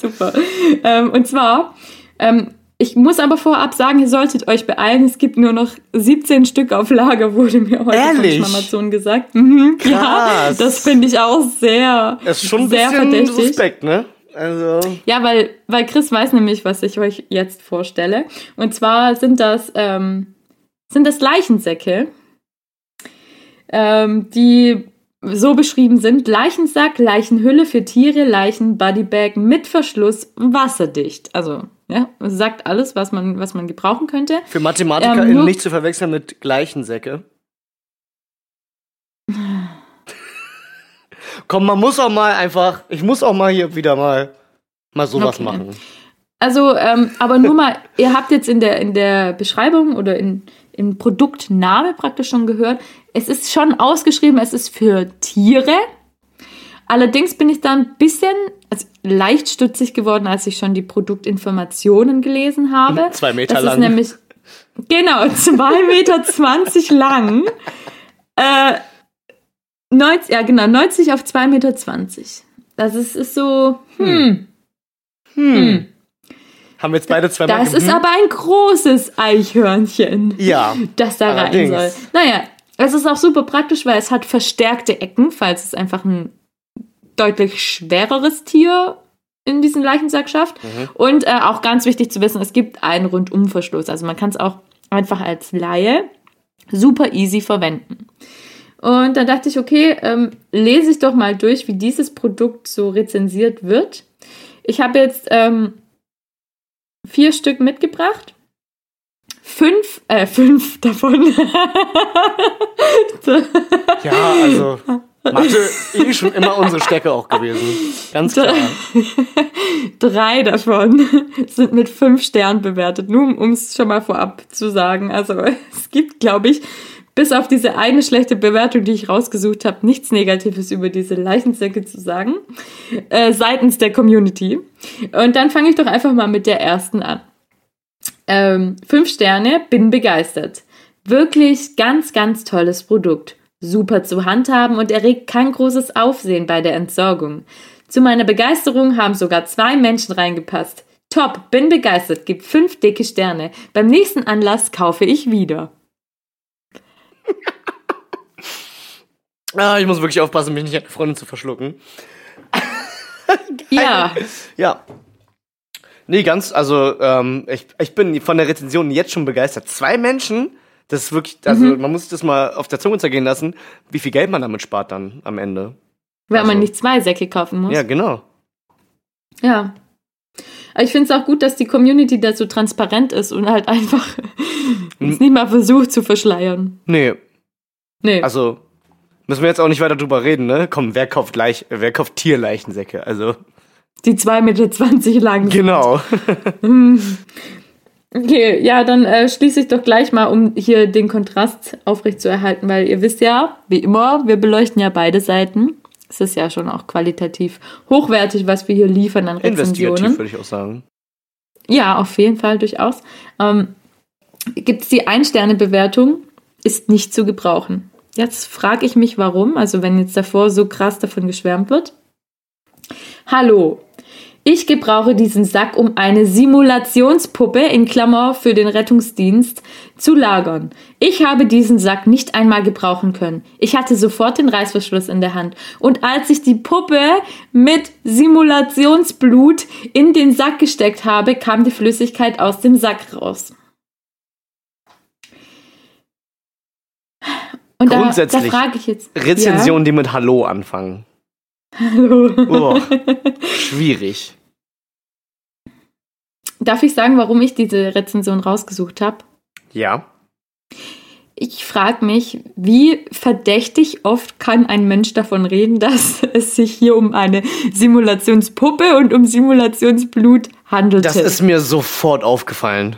super. Ähm, und zwar, ähm, ich muss aber vorab sagen, ihr solltet euch beeilen. Es gibt nur noch 17 Stück auf Lager, wurde mir heute Ehrlich? von Amazon gesagt. Mhm, Ja, Krass. das finde ich auch sehr, Das ist schon ein sehr bisschen verdächtig. suspekt, ne? Also. Ja, weil, weil Chris weiß nämlich, was ich euch jetzt vorstelle. Und zwar sind das, ähm, sind das Leichensäcke, ähm, die so beschrieben sind. Leichensack, Leichenhülle für Tiere, Leichenbodybag mit Verschluss, wasserdicht. Also, ja, sagt alles, was man, was man gebrauchen könnte. Für MathematikerInnen Ähm, nicht zu verwechseln mit Gleichensäcke. Komm, man muss auch mal einfach, ich muss auch mal hier wieder mal, mal sowas Okay. machen. Also, ähm, aber nur mal, ihr habt jetzt in der, in der Beschreibung oder in, im Produktname praktisch schon gehört, es ist schon ausgeschrieben, es ist für Tiere. Allerdings bin ich da ein bisschen also leicht stutzig geworden, als ich schon die Produktinformationen gelesen habe. Zwei Meter das lang. Ist nämlich, Genau, 2,20 Meter lang. Äh, 90, ja, genau, 90 auf 2,20 Meter. Das ist, ist so, hm. Hm. Haben wir jetzt beide zweimal Das ist hm? aber ein großes Eichhörnchen, Ja. das da rein allerdings. soll. Naja, es ist auch super praktisch, weil es hat verstärkte Ecken, falls es einfach ein deutlich schwereres Tier in diesen Leichensack schafft. Und äh, auch ganz wichtig zu wissen, es gibt einen Rundumverschluss. Also man kann es auch einfach als Laie super easy verwenden. Und dann dachte ich, okay, ähm, lese ich doch mal durch, wie dieses Produkt so rezensiert wird. Ich habe jetzt ähm, vier Stück mitgebracht. Fünf, äh, fünf davon. Ja, also Mathe eh schon immer unsere Stärke auch gewesen. Ganz klar. Drei davon sind mit fünf Sternen bewertet, nur um es schon mal vorab zu sagen. Also es gibt, glaube ich, bis auf diese eine schlechte Bewertung, die ich rausgesucht habe, nichts Negatives über diese Leichensäcke zu sagen, äh, seitens der Community. Und dann fange ich doch einfach mal mit der ersten an. Ähm, fünf Sterne, bin begeistert. Wirklich ganz, ganz tolles Produkt. Super zu handhaben und erregt kein großes Aufsehen bei der Entsorgung. Zu meiner Begeisterung haben sogar zwei Menschen reingepasst. Top, bin begeistert, gibt fünf dicke Sterne. Beim nächsten Anlass kaufe ich wieder. Ah, ich muss wirklich aufpassen, mich nicht an der Freundin zu verschlucken. Ja, Ja. Nee, ganz, also ähm, ich, ich bin von der Rezension jetzt schon begeistert. Zwei Menschen, das ist wirklich, also Mhm. man muss das mal auf der Zunge zergehen lassen, wie viel Geld man damit spart dann am Ende. weil man Also- nicht zwei Säcke kaufen muss. Ja, genau. Ja. Aber ich finde es auch gut, dass die Community da so transparent ist und halt einfach es nicht mal versucht zu verschleiern. Nee, Nee. also müssen wir jetzt auch nicht weiter drüber reden, ne? Komm, wer kauft Leich, wer kauft Tierleichensäcke? Also, die 2,20 Meter lang. genau. Okay, ja, dann äh, schließe ich doch gleich mal, um hier den Kontrast aufrechtzuerhalten, weil ihr wisst ja, wie immer, wir beleuchten ja beide Seiten. Es ist ja schon auch qualitativ hochwertig, was wir hier liefern an Investigativ, Rezensionen. würde ich auch sagen. Ja, auf jeden Fall durchaus. Ähm, Gibt es die Ein-Sterne-Bewertung, ist nicht zu gebrauchen. Jetzt frage ich mich, warum, also wenn jetzt davor so krass davon geschwärmt wird. Hallo, ich gebrauche diesen Sack, um eine Simulationspuppe in Klammer für den Rettungsdienst zu lagern. Ich habe diesen Sack nicht einmal gebrauchen können. Ich hatte sofort den Reißverschluss in der Hand. Und als ich die Puppe mit Simulationsblut in den Sack gesteckt habe, kam die Flüssigkeit aus dem Sack raus. Und da, da Grundsätzlich frage ich jetzt. Rezensionen, die mit Hallo anfangen. Hallo. Oh, schwierig. Darf ich sagen, warum ich diese Rezension rausgesucht habe? Ja. Ich frage mich, wie verdächtig oft kann ein Mensch davon reden, dass es sich hier um eine Simulationspuppe und um Simulationsblut handelte. Das ist mir sofort aufgefallen.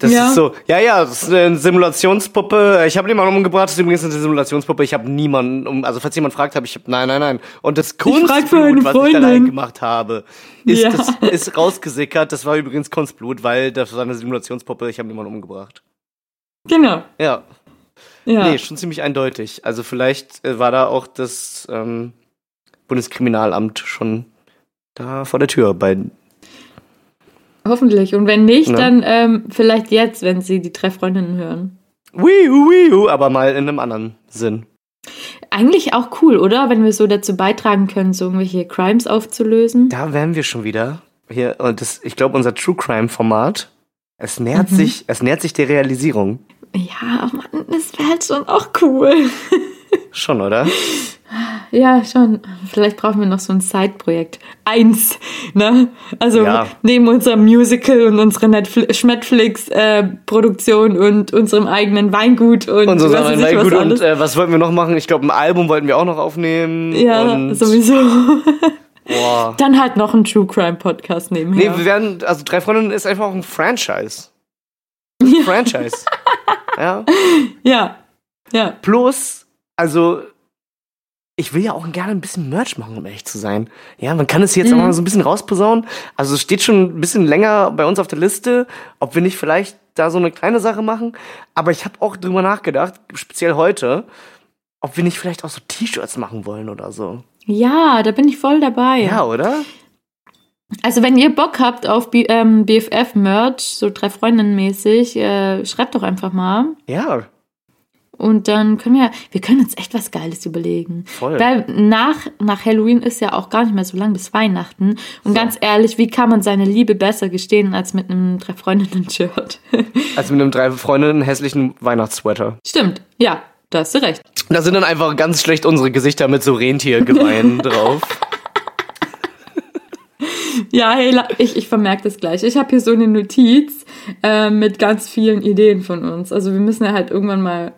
Das Ja. ist so, ja, ja, das ist eine Simulationspuppe. Ich habe niemanden umgebracht, das ist übrigens eine Simulationspuppe. Ich habe niemanden um, also falls jemand fragt, habe ich, nein, nein, nein. Und das Kunstblut, was ich da reingemacht habe, ist, Ja. das ist rausgesickert. Das war übrigens Kunstblut, weil das war eine Simulationspuppe. Ich habe niemanden umgebracht. genau. Ja, Ja. nee, schon ziemlich eindeutig. Also vielleicht äh, war da auch das ähm, Bundeskriminalamt schon da vor der Tür bei Hoffentlich. Und wenn nicht, Ja. dann ähm, vielleicht jetzt, wenn Sie die drei Freundinnen hören. Wiu, wiu, aber mal in einem anderen Sinn. Eigentlich auch cool, oder? Wenn wir so dazu beitragen können, so irgendwelche Crimes aufzulösen. Da wären wir schon wieder. Hier, und das, ich glaube, unser True Crime Format, es nähert sich, es nähert sich der Realisierung. Ja, Mann, das wäre halt schon auch cool. Schon, oder? Ja, schon. Vielleicht brauchen wir noch so ein Side-Projekt. Eins, ne? Also Ja. neben unserem Musical und unserer Netflix-Produktion und unserem eigenen Weingut und was sagen ich wir, was und äh, was wollten wir noch machen? Ich glaube, ein Album wollten wir auch noch aufnehmen. ja, sowieso. Boah. Dann halt noch ein True Crime Podcast Nee, nebenher. wir werden, also Drei Freundinnen ist einfach auch ein Franchise. Franchise. ja. ja. Ja. Plus, also, ich will ja auch gerne ein bisschen Merch machen, um ehrlich zu sein. Ja, man kann es jetzt auch Mhm. mal so ein bisschen rausposaunen. Also, es steht schon ein bisschen länger bei uns auf der Liste, ob wir nicht vielleicht da so eine kleine Sache machen. Aber ich habe auch drüber nachgedacht, speziell heute, ob wir nicht vielleicht auch so T-Shirts machen wollen oder so. Ja, da bin ich voll dabei. Ja, oder? Also wenn ihr Bock habt auf B ähm, BFF-Merch, so drei Freundinnen mäßig, äh, schreibt doch einfach mal. Ja, Und dann können wir, wir können uns echt was Geiles überlegen. Voll. Weil nach, nach Halloween ist ja auch gar nicht mehr so lang bis Weihnachten. Und ganz ehrlich, wie kann man seine Liebe besser gestehen als mit einem drei Freundinnen-Shirt? also mit einem drei Freundinnen hässlichen Weihnachtssweater. Stimmt, ja, da hast du recht. Da sind dann einfach ganz schlecht unsere Gesichter mit so Rentiergeweihen drauf. Ja, hey, ich, ich vermerke das gleich. Ich habe hier so eine Notiz äh, mit ganz vielen Ideen von uns. Also wir müssen ja halt irgendwann mal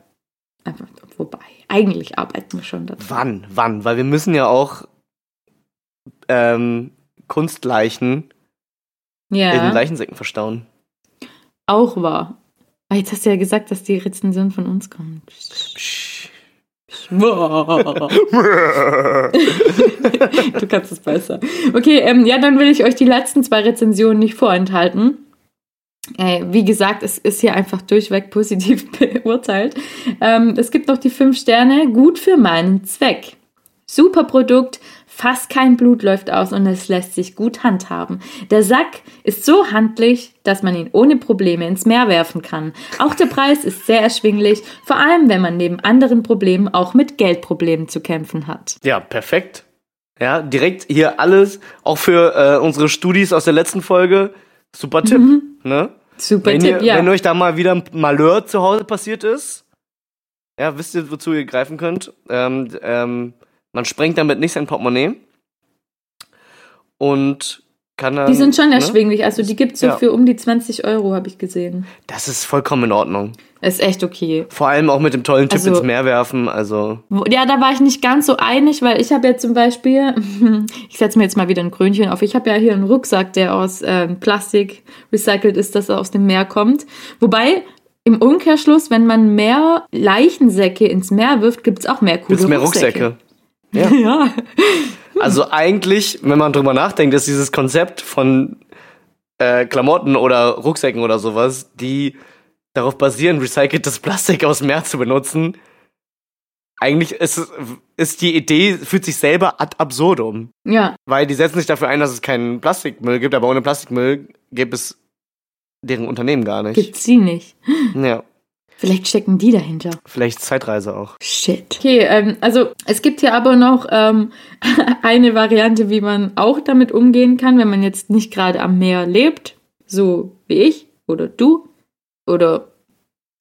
wobei, eigentlich arbeiten wir schon daran. Wann? Wann? Weil wir müssen ja auch ähm, Kunstleichen in Ja, Leichensäcken verstauen. auch wahr. Aber jetzt hast du ja gesagt, dass die Rezension von uns kommt. Psch. du kannst es besser. Okay, ähm, ja, dann will ich euch die letzten zwei Rezensionen nicht vorenthalten. Äh, wie gesagt, es ist hier einfach durchweg positiv beurteilt. Ähm, es gibt noch die fünf Sterne. Gut für meinen Zweck. Super Produkt, fast kein Blut läuft aus und es lässt sich gut handhaben. Der Sack ist so handlich, dass man ihn ohne Probleme ins Meer werfen kann. Auch der Preis ist sehr erschwinglich, vor allem wenn man neben anderen Problemen auch mit Geldproblemen zu kämpfen hat. Ja, perfekt. Ja, direkt hier alles, auch für äh, unsere Studis aus der letzten Folge. Super Tipp. Ne? Super Wenn, Tipp, ihr, ja. wenn euch da mal wieder ein Malheur zu Hause passiert ist, ja, wisst ihr, wozu ihr greifen könnt. Ähm, ähm, man sprengt damit nicht sein Portemonnaie. Und kann dann. Die sind schon ne? erschwinglich, also die gibt's so Ja. für um die 20 Euro, habe ich gesehen. Das ist vollkommen in Ordnung. Ist echt okay. Vor allem auch mit dem tollen Tipp Also- ins Meer werfen. Also, Ja, da war ich nicht ganz so einig, weil ich habe ja zum Beispiel, ich setze mir jetzt mal wieder ein Krönchen auf, ich habe ja hier einen Rucksack, der aus ähm, Plastik recycelt ist, dass er aus dem Meer kommt. Wobei, im Umkehrschluss, wenn man mehr Leichensäcke ins Meer wirft, gibt's auch mehr coole gibt's mehr Rucksäcke. Rucksäcke. Ja. Ja. Also eigentlich, wenn man drüber nachdenkt, ist dieses Konzept von äh, Klamotten oder Rucksäcken oder sowas, die darauf basieren, recyceltes Plastik aus dem Meer zu benutzen, eigentlich ist, ist die Idee, fühlt sich selber ad absurdum. Ja, Weil die setzen sich dafür ein, dass es keinen Plastikmüll gibt, aber ohne Plastikmüll gäbe es deren Unternehmen gar nicht. gibt's sie nicht. Ja, Vielleicht stecken die dahinter. vielleicht Zeitreise auch. Shit. Okay, ähm, also es gibt hier aber noch ähm, eine Variante, wie man auch damit umgehen kann, wenn man jetzt nicht gerade am Meer lebt, so wie ich oder du oder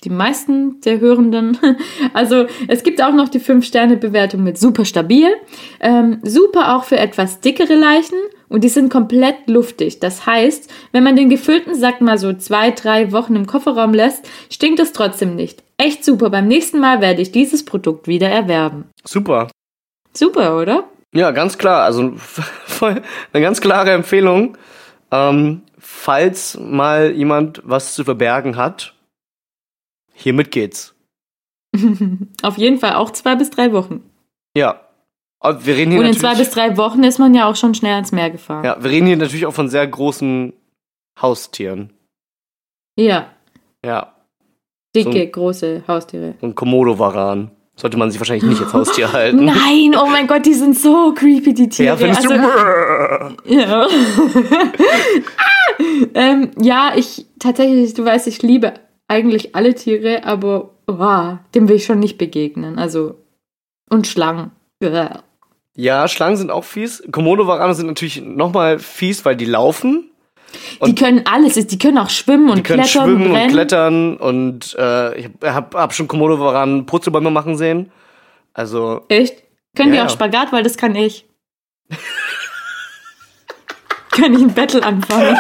die meisten der Hörenden. Also es gibt auch noch die 5-Sterne-Bewertung mit super stabil, ähm, super auch für etwas dickere Leichen und die sind komplett luftig. Das heißt, wenn man den gefüllten Sack mal so zwei, drei Wochen im Kofferraum lässt, stinkt es trotzdem nicht. Echt super. Beim nächsten Mal werde ich dieses Produkt wieder erwerben. Super. Super, oder? Ja, ganz klar. Also voll eine ganz klare Empfehlung. Ähm, falls mal jemand was zu verbergen hat, hiermit geht's. Auf jeden Fall auch zwei bis drei Wochen. Ja. Aber wir reden hier Und in zwei bis drei Wochen ist man ja auch schon schnell ans Meer gefahren. ja, wir reden hier natürlich auch von sehr großen Haustieren. Ja, Ja. dicke, große Haustiere. Und Komodo-Varan. Sollte man sich wahrscheinlich nicht als Haustier halten. Nein, oh mein Gott, die sind so creepy, die Tiere. Ja, findest also, du? Ja. ähm, ja, ich tatsächlich, du weißt, ich liebe eigentlich alle Tiere, aber oh, dem will ich schon nicht begegnen. Also und Schlangen. Ja, Schlangen sind auch fies. Komodo-Varane sind natürlich nochmal fies, weil die laufen. Die können alles, die können auch schwimmen und Die können klettern schwimmen und und klettern und äh, ich hab, hab, schon Komodo-Varanen Purzelbäume machen sehen. Also, Echt? Können Ja, die ja. auch Spagat, weil das kann ich. Kann ich ein Battle anfangen?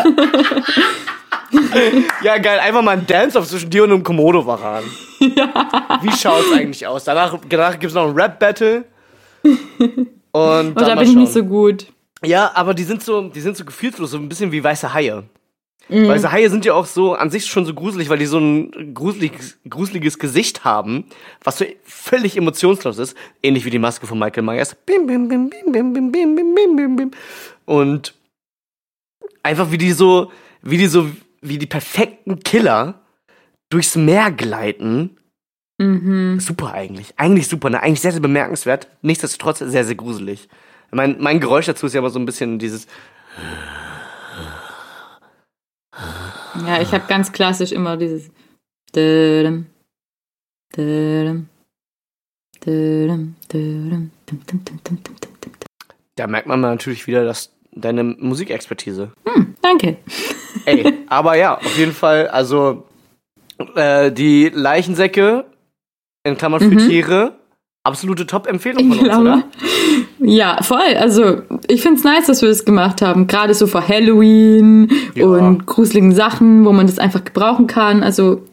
ja geil, einfach mal ein Dance-Off zwischen dir und einem Komodo-Varan. Wie schaut's eigentlich aus? Danach, danach gibt's noch ein Rap-Battle. Und Und da bin ich nicht so gut. Ja, aber die sind so, die sind so gefühlslos, so ein bisschen wie weiße Haie. Weiße Haie sind ja auch so an sich schon so gruselig, weil die so ein gruseliges, gruseliges Gesicht haben, was so völlig emotionslos ist, ähnlich wie die Maske von Michael Myers. Bim, bim, bim, bim, bim, bim, bim, bim, bim, bim, bim. Und einfach wie die so, wie die so, wie die perfekten Killer durchs Meer gleiten. Mhm. Super eigentlich. Eigentlich super, ne? Eigentlich sehr, sehr bemerkenswert. Nichtsdestotrotz sehr, sehr gruselig. Mein, mein Geräusch dazu ist ja aber so ein bisschen dieses. Ja, ich habe ganz klassisch immer dieses. Da merkt man natürlich wieder, dass deine Musikexpertise. Danke. Ey, aber ja, auf jeden Fall, also äh, die Leichensäcke in Klammern für Tiere, absolute Top-Empfehlung von uns, oder? Ja, voll. Also, ich find's nice, dass wir das gemacht haben. Gerade so vor Halloween Ja. und gruseligen Sachen, wo man das einfach gebrauchen kann. Also,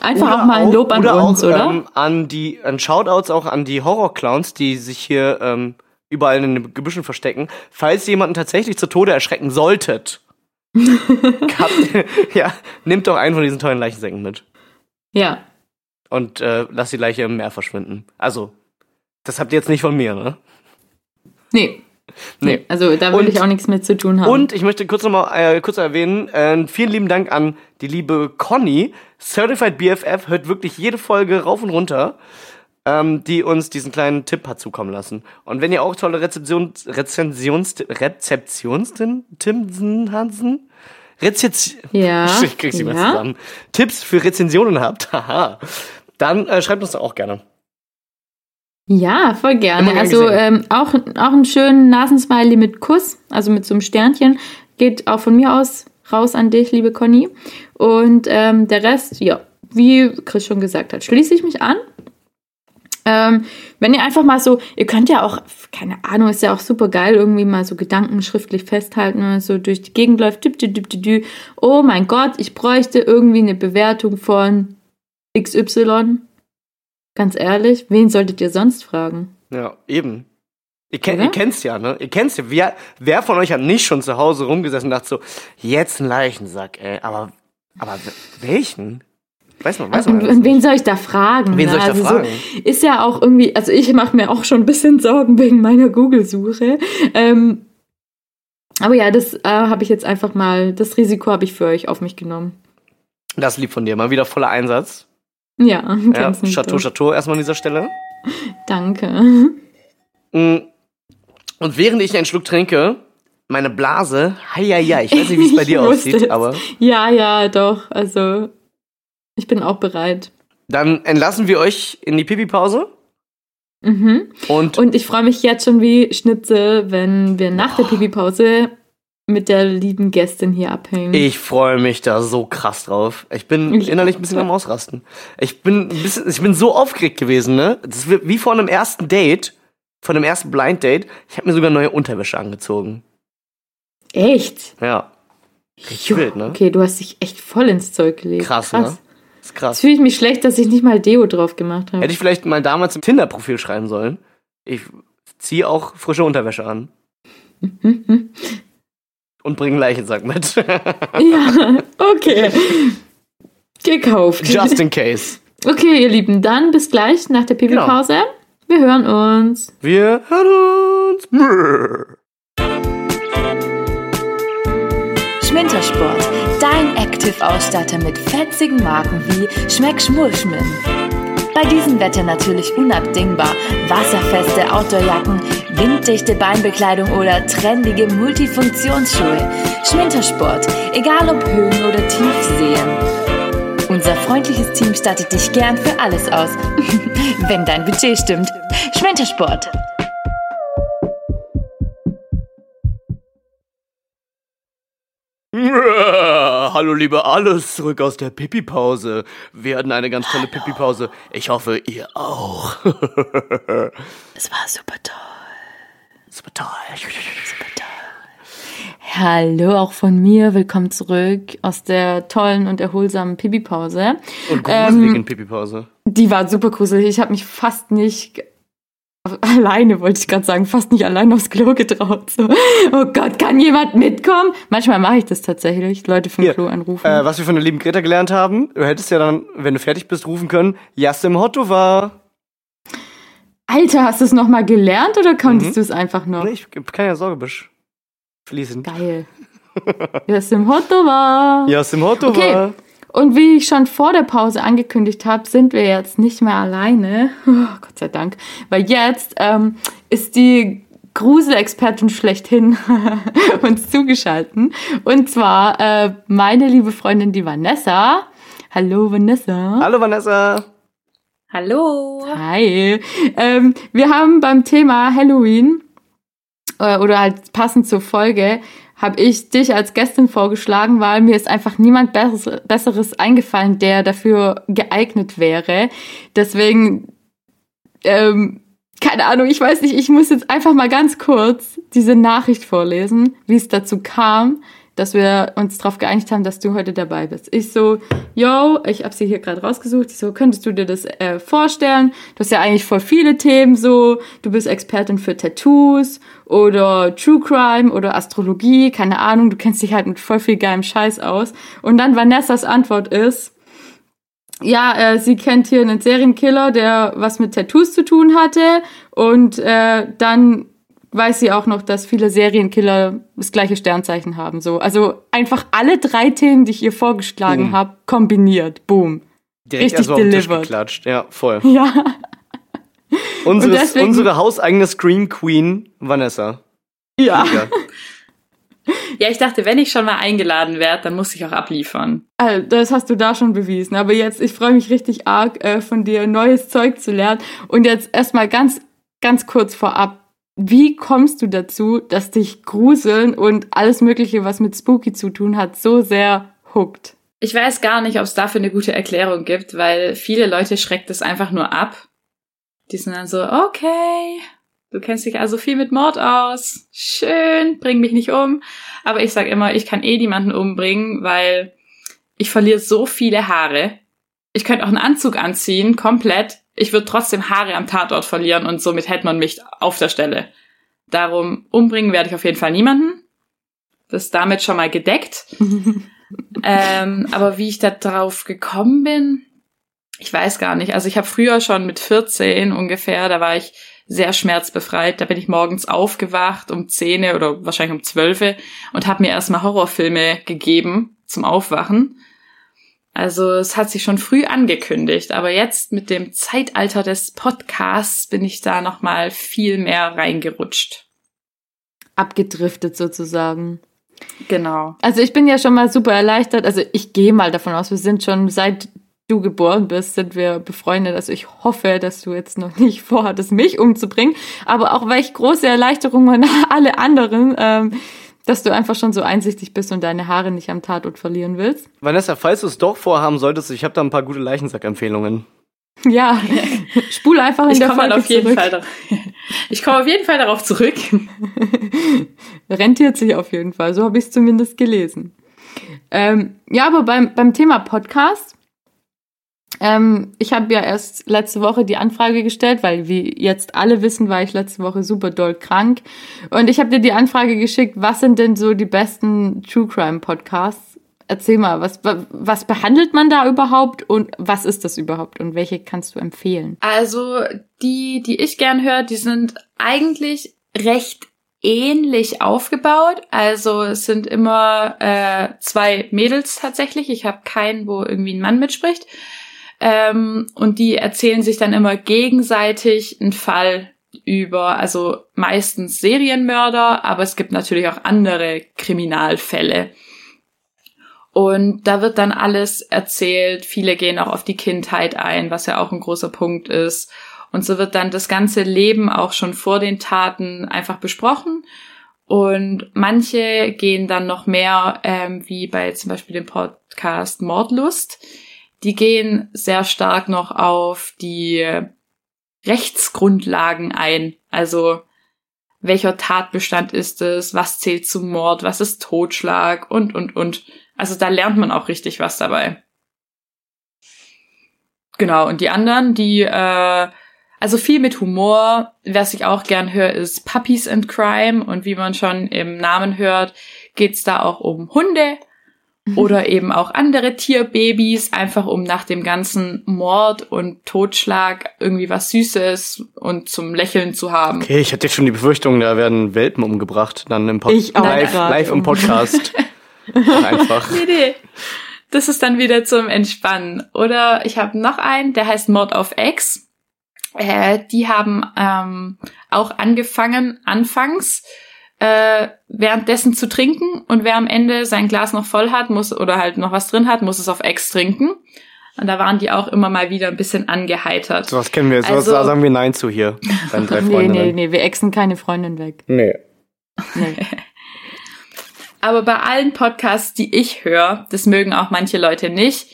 einfach Oder auch mal ein Lob an oder uns, auch, oder? Ähm, an die, an Shoutouts auch an die Horror-Clowns, die sich hier ähm, überall in den Gebüschen verstecken. Falls jemanden tatsächlich zu Tode erschrecken solltet, habt, ja, nehmt doch einen von diesen tollen Leichensäcken mit. ja. Und äh, lasst die Leiche im Meer verschwinden. Also, das habt ihr jetzt nicht von mir, ne? Nee. Nee. Also, da will Und- ich auch nichts mit zu tun haben. Und ich möchte kurz nochmal äh, kurz erwähnen, äh, vielen lieben Dank an die liebe Conny, Certified BFF, hört wirklich jede Folge rauf und runter, ähm, die uns diesen kleinen Tipp hat zukommen lassen. Und wenn ihr auch tolle Rezeptions, Rezensions, Rezeptions, Timsen Hansen? Rezension, Ja, ich krieg's nicht mehr ja. zusammen. Tipps für Rezensionen habt, haha. Dann äh, schreibt uns doch auch gerne. Ja, voll gerne. gern Also ähm, auch, auch einen schönen Nasensmiley mit Kuss, also mit so einem Sternchen, geht auch von mir aus raus an dich, liebe Conny. Und ähm, der Rest, ja, wie Chris schon gesagt hat, schließe ich mich an. Ähm, wenn ihr einfach mal so, ihr könnt ja auch, keine Ahnung, ist ja auch super geil, irgendwie mal so Gedanken schriftlich festhalten und so durch die Gegend läuft, dü, dü, dü, dü, dü. oh mein Gott, ich bräuchte irgendwie eine Bewertung von XY. Ganz ehrlich, wen solltet ihr sonst fragen? Ja, eben. Ihr, kennt, Oder? ihr kennt's ja, ne? Ihr kennt's ja. Wer, wer von euch hat nicht schon zu Hause rumgesessen und dachte so, jetzt ein Leichensack, ey. Aber, aber welchen? Weiß man, weiß man. Und, wen soll ich da fragen? Wen ne? soll ich da also fragen? So, ist ja auch irgendwie, also ich mache mir auch schon ein bisschen Sorgen wegen meiner Google-Suche. Ähm, aber ja, das äh, habe ich jetzt einfach mal, das Risiko habe ich für euch auf mich genommen. Das lieb von dir. Mal wieder voller Einsatz. Ja, Ja, Chateau. Chateau erstmal an dieser Stelle. Danke. Mm. Und während ich einen Schluck trinke, meine Blase, ja, ich weiß nicht, wie es bei dir aussieht, es. aber Ja, ja, doch. Also, ich bin auch bereit. dann entlassen wir euch in die Pipi-Pause. Mhm. Und, Und ich freue mich jetzt schon wie Schnitzel, wenn wir nach der Pipi-Pause mit der lieben Gästin hier abhängen. ich freue mich da so krass drauf. Ich bin Ich innerlich ein bisschen am Ausrasten. Ich bin, ein bisschen, ich bin so aufgeregt gewesen, ne? Das ist wie vor einem ersten Date, von einem ersten Blind Date. Ich habe mir sogar neue Unterwäsche angezogen. Echt? Ja. Richtig Jo, wild, ne? Okay, du hast dich echt voll ins Zeug gelegt. Krass, ne? Ist Jetzt krass. fühle ich mich schlecht, dass ich nicht mal Deo drauf gemacht habe. Hätte ich vielleicht mal damals im Tinder-Profil schreiben sollen. Ich ziehe auch frische Unterwäsche an. Und bringe einen Leichensack mit. ja, okay. Gekauft. Just in case. Okay, ihr Lieben, dann bis gleich nach der Pipi-Pause. Wir hören uns. Wir hören uns. Schmintersport, dein Active-Ausstatter mit fetzigen Marken wie Schmeck Schmurschmin. Bei diesem Wetter natürlich unabdingbar. Wasserfeste Outdoorjacken, winddichte Beinbekleidung oder trendige Multifunktionsschuhe. Schmintersport, egal ob Höhen oder Tiefseen. Unser freundliches Team stattet dich gern für alles aus. Wenn dein Budget stimmt. Schmintersport. Hallo liebe alles, zurück aus der Pipi-Pause. Wir hatten eine ganz tolle Pipi-Pause. Ich hoffe, ihr auch. Es war super toll. Super toll. Hallo auch von mir. Willkommen zurück aus der tollen und erholsamen Pipi-Pause. Und Ähm, in Pipi-Pause. Die war super gruselig. Ich habe mich fast nicht alleine, wollte ich gerade sagen, fast nicht allein aufs Klo getraut. So. Oh Gott, kann jemand mitkommen? Manchmal mache ich das tatsächlich, Leute vom Hier, Klo anrufen. Äh, was wir von der lieben Greta gelernt haben, du hättest ja dann, wenn du fertig bist, rufen können, Jassim Hotto war. Alter, hast du es noch mal gelernt oder konntest Mhm. du es einfach noch? Nee, ich kann ja Sorgebisch fließen. Geil. Ja, ist im Hotto war. Jassim Hotto Okay. war. Und wie ich schon vor der Pause angekündigt habe, sind wir jetzt nicht mehr alleine. Oh, Gott sei Dank. Weil jetzt ähm, ist die Gruselexpertin schlechthin uns zugeschalten. Und zwar äh, meine liebe Freundin, die Vanessa. Hallo Vanessa. Hallo Vanessa. Hallo. Hi. Ähm, wir haben beim Thema Halloween äh, oder halt passend zur Folge habe ich dich als Gästin vorgeschlagen, weil mir ist einfach niemand Besseres eingefallen, der dafür geeignet wäre. Deswegen, ähm, keine Ahnung, ich weiß nicht, ich muss jetzt einfach mal ganz kurz diese Nachricht vorlesen, wie es dazu kam, dass wir uns darauf geeinigt haben, dass du heute dabei bist. Ich so, yo, ich habe sie hier gerade rausgesucht. Ich so, könntest du dir das äh, vorstellen? Du hast ja eigentlich voll viele Themen so. Du bist Expertin für Tattoos oder True Crime oder Astrologie, keine Ahnung. Du kennst dich halt mit voll viel geilem Scheiß aus. Und dann Vanessas Antwort ist, ja, äh, sie kennt hier einen Serienkiller, der was mit Tattoos zu tun hatte. Und äh, dann weiß sie auch noch, dass viele Serienkiller das gleiche Sternzeichen haben. So, also einfach alle drei Themen, die ich ihr vorgeschlagen habe, kombiniert. Boom. Direkt Richtig also delivered. geklatscht. Ja, voll. Ja. Unseres, deswegen, unsere hauseigene Scream Queen, Vanessa. Ja. Ja, ich dachte, wenn ich schon mal eingeladen werde, dann muss ich auch abliefern. Also, das hast du da schon bewiesen. Aber jetzt, ich freue mich richtig arg, äh, von dir neues Zeug zu lernen. Und jetzt erstmal ganz, ganz kurz vorab wie kommst du dazu, dass dich Gruseln und alles Mögliche, was mit Spooky zu tun hat, so sehr huckt? Ich weiß gar nicht, ob es dafür eine gute Erklärung gibt, weil viele Leute schreckt es einfach nur ab. Die sind dann so, okay, du kennst dich also viel mit Mord aus. Schön, bring mich nicht um. Aber ich sag immer, ich kann eh niemanden umbringen, weil ich verliere so viele Haare. Ich könnte auch einen Anzug anziehen, komplett ich würde trotzdem Haare am Tatort verlieren und somit hätte man mich auf der Stelle. Darum umbringen werde ich auf jeden Fall niemanden. Das ist damit schon mal gedeckt. ähm, aber wie ich da drauf gekommen bin, ich weiß gar nicht. Also ich habe früher schon mit 14 ungefähr, da war ich sehr schmerzbefreit. Da bin ich morgens aufgewacht um 10 oder wahrscheinlich um 12 und habe mir erstmal Horrorfilme gegeben zum Aufwachen. Also es hat sich schon früh angekündigt, aber jetzt mit dem Zeitalter des Podcasts bin ich da noch mal viel mehr reingerutscht. Abgedriftet sozusagen. Genau. Also ich bin ja schon mal super erleichtert. Also ich gehe mal davon aus, wir sind schon seit du geboren bist, sind wir befreundet. Also ich hoffe, dass du jetzt noch nicht vorhattest, mich umzubringen. Aber auch welch große Erleichterung an alle anderen. Ähm, dass du einfach schon so einsichtig bist und deine Haare nicht am Tatort verlieren willst. Vanessa, falls du es doch vorhaben solltest, ich habe da ein paar gute Leichensack-Empfehlungen. Ja, spul einfach in ich der Folge auf jeden Fall Ich komme auf jeden Fall darauf zurück. Rentiert sich auf jeden Fall, so habe ich es zumindest gelesen. Ähm, ja, aber beim, beim Thema Podcast ähm, ich habe ja erst letzte Woche die Anfrage gestellt, weil wie jetzt alle wissen, war ich letzte Woche super doll krank. Und ich habe dir die Anfrage geschickt, was sind denn so die besten True Crime Podcasts? Erzähl mal, was, was behandelt man da überhaupt und was ist das überhaupt und welche kannst du empfehlen? Also die, die ich gern höre, die sind eigentlich recht ähnlich aufgebaut. Also es sind immer äh, zwei Mädels tatsächlich. Ich habe keinen, wo irgendwie ein Mann mitspricht. Ähm, und die erzählen sich dann immer gegenseitig einen Fall über, also meistens Serienmörder, aber es gibt natürlich auch andere Kriminalfälle. Und da wird dann alles erzählt. Viele gehen auch auf die Kindheit ein, was ja auch ein großer Punkt ist. Und so wird dann das ganze Leben auch schon vor den Taten einfach besprochen. Und manche gehen dann noch mehr, ähm, wie bei zum Beispiel dem Podcast Mordlust die gehen sehr stark noch auf die Rechtsgrundlagen ein. Also welcher Tatbestand ist es, was zählt zum Mord, was ist Totschlag und, und, und. Also da lernt man auch richtig was dabei. Genau, und die anderen, die, äh, also viel mit Humor, was ich auch gern höre, ist Puppies and Crime und wie man schon im Namen hört, geht's da auch um Hunde oder eben auch andere Tierbabys, einfach um nach dem ganzen Mord und Totschlag irgendwie was Süßes und zum Lächeln zu haben. Okay, ich hatte schon die Befürchtung, da werden Welpen umgebracht, dann im Podcast. Live, live im Podcast. einfach. Nee, nee. das ist dann wieder zum Entspannen. Oder ich habe noch einen, der heißt Mord auf Ex. Äh, die haben ähm, auch angefangen, anfangs äh, währenddessen zu trinken und wer am Ende sein Glas noch voll hat, muss oder halt noch was drin hat, muss es auf Ex trinken. Und da waren die auch immer mal wieder ein bisschen angeheitert. So was kennen wir. So Also- was sagen wir Nein zu hier. Deinen drei Nee, nee, nee, wir exen keine Freundin weg. nee. Nee. Aber bei allen Podcasts, die ich höre, das mögen auch manche Leute nicht,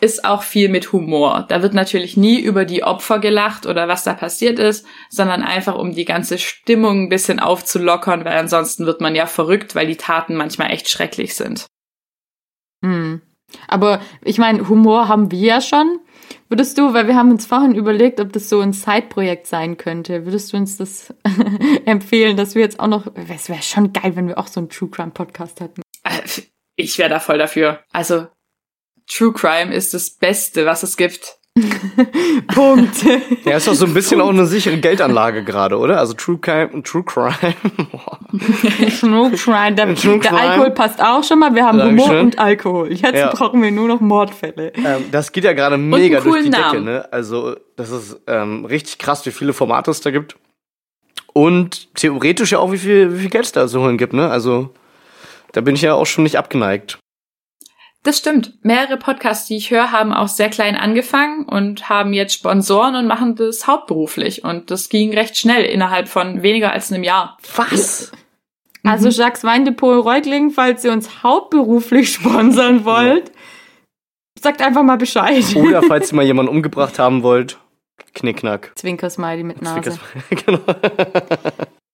ist auch viel mit Humor. Da wird natürlich nie über die Opfer gelacht oder was da passiert ist, sondern einfach um die ganze Stimmung ein bisschen aufzulockern, weil ansonsten wird man ja verrückt, weil die Taten manchmal echt schrecklich sind. Hm. Aber ich meine, Humor haben wir ja schon. Würdest du, weil wir haben uns vorhin überlegt, ob das so ein Side-Projekt sein könnte, würdest du uns das empfehlen, dass wir jetzt auch noch, es wäre schon geil, wenn wir auch so einen True Crime Podcast hätten. Äh, Ich wäre da voll dafür. Also, True Crime ist das Beste, was es gibt. Punkt. Ja, ist doch so ein bisschen auch eine sichere Geldanlage gerade, oder? Also True Crime, True Crime. True Crime. Der, True der Crime. Alkohol passt auch schon mal. Wir haben Humor Dankeschön. und Alkohol. Jetzt Ja. brauchen wir nur noch Mordfälle. ähm, das geht ja gerade mega durch die coolen Decke, Namen. ne? Also, das ist ähm, richtig krass, wie viele Formate es da gibt. Und theoretisch ja auch, wie viel, wie viel Geld es da zu holen gibt, ne? Also, da bin ich ja auch schon nicht abgeneigt. Das stimmt. Mehrere Podcasts, die ich höre, haben auch sehr klein angefangen und haben jetzt Sponsoren und machen das hauptberuflich. Und das ging recht schnell, innerhalb von weniger als einem Jahr. Was? Also Jacques Weindepot Reutling, falls ihr uns hauptberuflich sponsern wollt, sagt einfach mal Bescheid. Oder falls ihr mal jemanden umgebracht haben wollt, Knickknack. Zwinker-Smiley mit Nase. genau.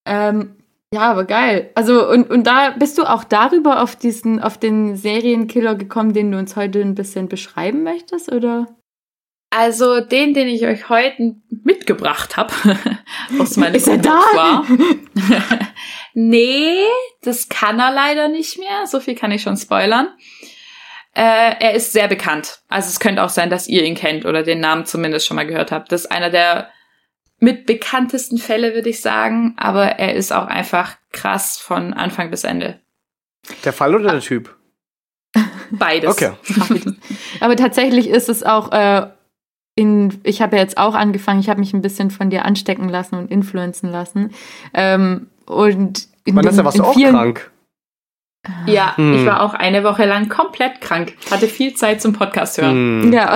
Ähm, ja, aber geil. Also, und, und da bist du auch darüber auf diesen, auf den Serienkiller gekommen, den du uns heute ein bisschen beschreiben möchtest, oder? Also den, den ich euch heute mitgebracht habe, aus meinem Ist er da? Nee, das kann er leider nicht mehr. So viel kann ich schon spoilern. Äh, er ist sehr bekannt. Also es könnte auch sein, dass ihr ihn kennt oder den Namen zumindest schon mal gehört habt. Das ist einer der mit bekanntesten Fälle, würde ich sagen. Aber er ist auch einfach krass von Anfang bis Ende. Der Fall oder der Typ? Beides. Okay. Aber tatsächlich ist es auch äh, in, ich habe ja jetzt auch angefangen, ich habe mich ein bisschen von dir anstecken lassen und influenzen lassen. Ähm, und in, Vanessa, warst in vielen, krank? Ja, Hm. ich war auch eine Woche lang komplett krank. Hatte viel Zeit zum Podcast hören. Hm. Ja,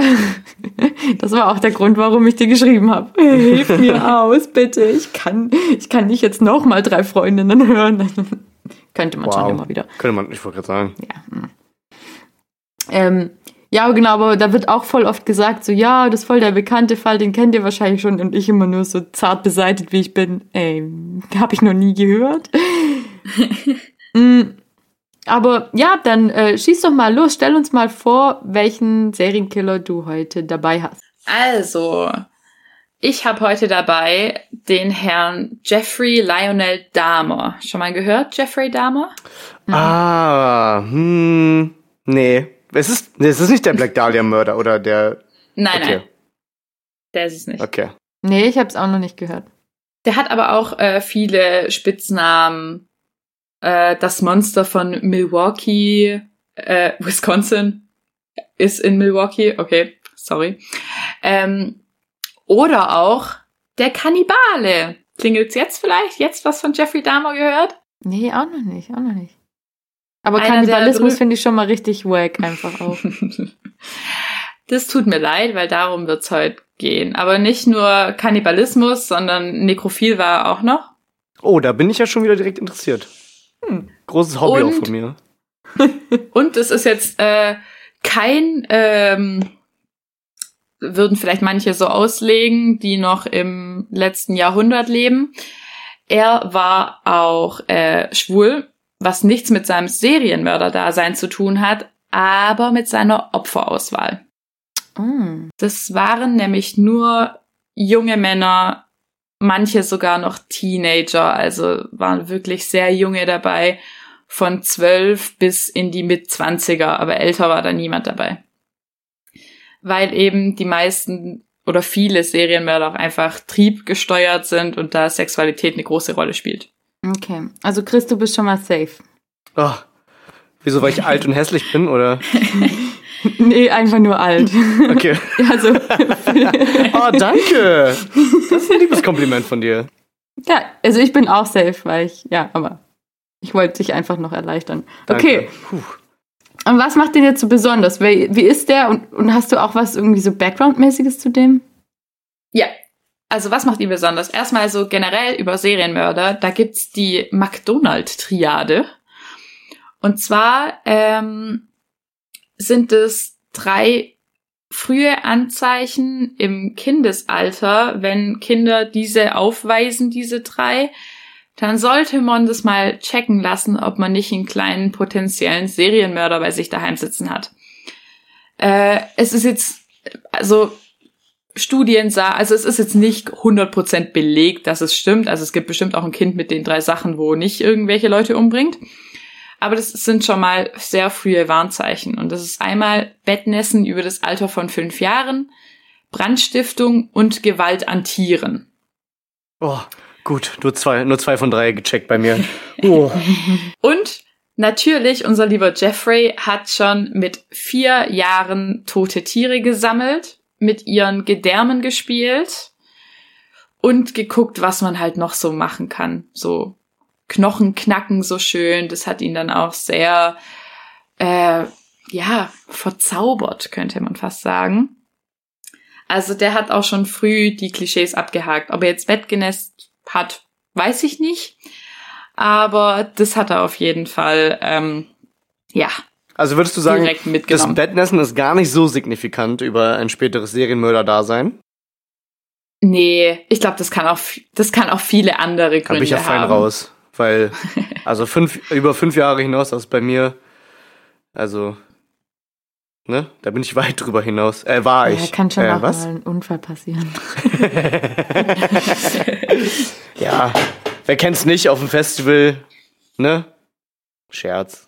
das war auch der Grund, warum ich dir geschrieben habe. Hilf mir aus, bitte. Ich kann, ich kann nicht jetzt noch mal drei Freundinnen hören. Könnte man schon Wow. immer wieder. Könnte man, ich wollte gerade sagen. Ja. hm. Ähm, ja, genau, aber da wird auch voll oft gesagt, so, ja, das ist voll der bekannte Fall, den kennt ihr wahrscheinlich schon. Und ich immer nur so zart beseitigt, wie ich bin. Ey, habe ich noch nie gehört. Mm, aber ja, dann äh, schieß doch mal los. Stell uns mal vor, welchen Serienkiller du heute dabei hast. Also, ich habe heute dabei den Herrn Jeffrey Lionel Dahmer. Schon mal gehört, Jeffrey Dahmer? Ah, hm, nee. Es ist, es ist nicht der Black Dahlia Mörder oder der, Nein, Okay. nein. Der ist es nicht. okay. Nee, ich habe es auch noch nicht gehört. Der hat aber auch äh, viele Spitznamen. Äh, das Monster von Milwaukee, äh, Wisconsin ist in Milwaukee. Okay, sorry. Ähm, oder auch der Kannibale. Klingelt's jetzt vielleicht? Jetzt was von Jeffrey Dahmer gehört? Nee, auch noch nicht, auch noch nicht. Aber Einer Kannibalismus finde ich schon mal richtig wack einfach auch. Das tut mir leid, weil darum wird's heute gehen. Aber nicht nur Kannibalismus, sondern Nekrophil war er auch noch. Oh, da bin ich ja schon wieder direkt interessiert. Großes Hobby auch Und- von mir. Und es ist jetzt äh, kein, ähm, würden vielleicht manche so auslegen, die noch im letzten Jahrhundert leben. Er war auch äh, schwul, was nichts mit seinem Serienmörder-Dasein zu tun hat, aber mit seiner Opferauswahl. Mm. Das waren nämlich nur junge Männer, manche sogar noch Teenager, also waren wirklich sehr junge dabei, von zwölf bis in die Mitzwanziger, aber älter war da niemand dabei. Weil eben die meisten oder viele Serienmörder auch einfach triebgesteuert sind und da Sexualität eine große Rolle spielt. Okay, also Chris, du bist schon mal safe. Oh, wieso, weil ich alt und hässlich bin, oder? Nee, einfach nur alt. Okay. also, oh, danke. Das ist ein liebes Kompliment von dir. Ja, also ich bin auch safe, weil ich, ja, aber ich wollte dich einfach noch erleichtern. Okay. Puh. Und was macht den jetzt so besonders? Wie, wie ist der? Und, und hast du auch was irgendwie so Background-mäßiges zu dem? Ja. Also was macht ihn besonders? Erstmal so generell über Serienmörder, da gibt's die McDonald-Triade. Und zwar ähm, sind es drei frühe Anzeichen im Kindesalter, wenn Kinder diese aufweisen, diese drei, dann sollte man das mal checken lassen, ob man nicht einen kleinen potenziellen Serienmörder bei sich daheim sitzen hat. Äh, es ist jetzt, also Studien sah, also es ist jetzt nicht 100% belegt, dass es stimmt. Also es gibt bestimmt auch ein Kind mit den drei Sachen, wo nicht irgendwelche Leute umbringt. Aber das sind schon mal sehr frühe Warnzeichen. Und das ist einmal Bettnässen über das Alter von fünf Jahren, Brandstiftung und Gewalt an Tieren. Oh, gut, nur zwei, nur zwei von drei gecheckt bei mir. Oh. und natürlich, unser lieber Jeffrey hat schon mit vier Jahren tote Tiere gesammelt, mit ihren Gedärmen gespielt und geguckt, was man halt noch so machen kann. So Knochen knacken so schön. Das hat ihn dann auch sehr, äh, ja, verzaubert, könnte man fast sagen. Also der hat auch schon früh die Klischees abgehakt. Ob er jetzt Bettgenässt hat, weiß ich nicht. Aber das hat er auf jeden Fall, ähm, ja. Also würdest du sagen, das Bettnässen ist gar nicht so signifikant über ein späteres Serienmörder-Dasein? Nee, ich glaube, das kann auch, das kann auch viele andere Gründe haben. Bin ich ja fein raus. Weil, also fünf, über fünf Jahre hinaus, das ist bei mir, also, ne, da bin ich weit drüber hinaus. Äh, war ich. Ja, kann schon äh, auch was? mal ein Unfall passieren. ja, wer kennt's nicht auf dem Festival, ne? Scherz.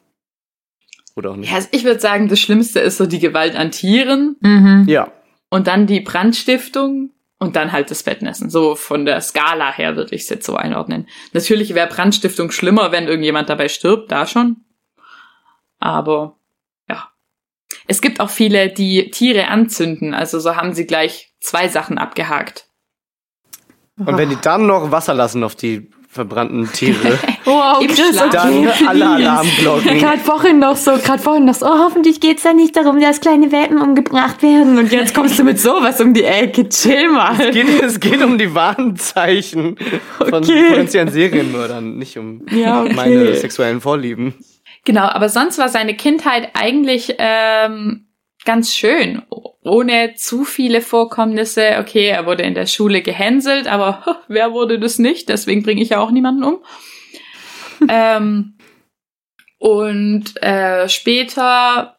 Oder auch nicht. Ja, also ich würde sagen, das Schlimmste ist so die Gewalt an Tieren. Mhm. Ja. Und dann die Brandstiftung und dann halt das Bettnässen. So von der Skala her würde ich es jetzt so einordnen. Natürlich wäre Brandstiftung schlimmer, wenn irgendjemand dabei stirbt, da schon. Aber ja. Es gibt auch viele, die Tiere anzünden. Also so haben sie gleich zwei Sachen abgehakt. Und wenn die dann noch Wasser lassen auf die verbrannten Tiere. wow, Chris, okay, dann alle Alarmglocken. Gerade vorhin noch so, gerade vorhin noch so, oh, hoffentlich geht's da nicht darum, dass kleine Welpen umgebracht werden. Und jetzt kommst du mit sowas um die Ecke. Chill mal. Es geht, es geht um die Warnzeichen von okay. potenziellen Serienmördern, nicht um ja, okay. meine sexuellen Vorlieben. Genau, aber sonst war seine Kindheit eigentlich ähm, ganz schön, ohne zu viele Vorkommnisse. Okay, er wurde in der Schule gehänselt, aber wer wurde das nicht? Deswegen bringe ich ja auch niemanden um. ähm, und äh, später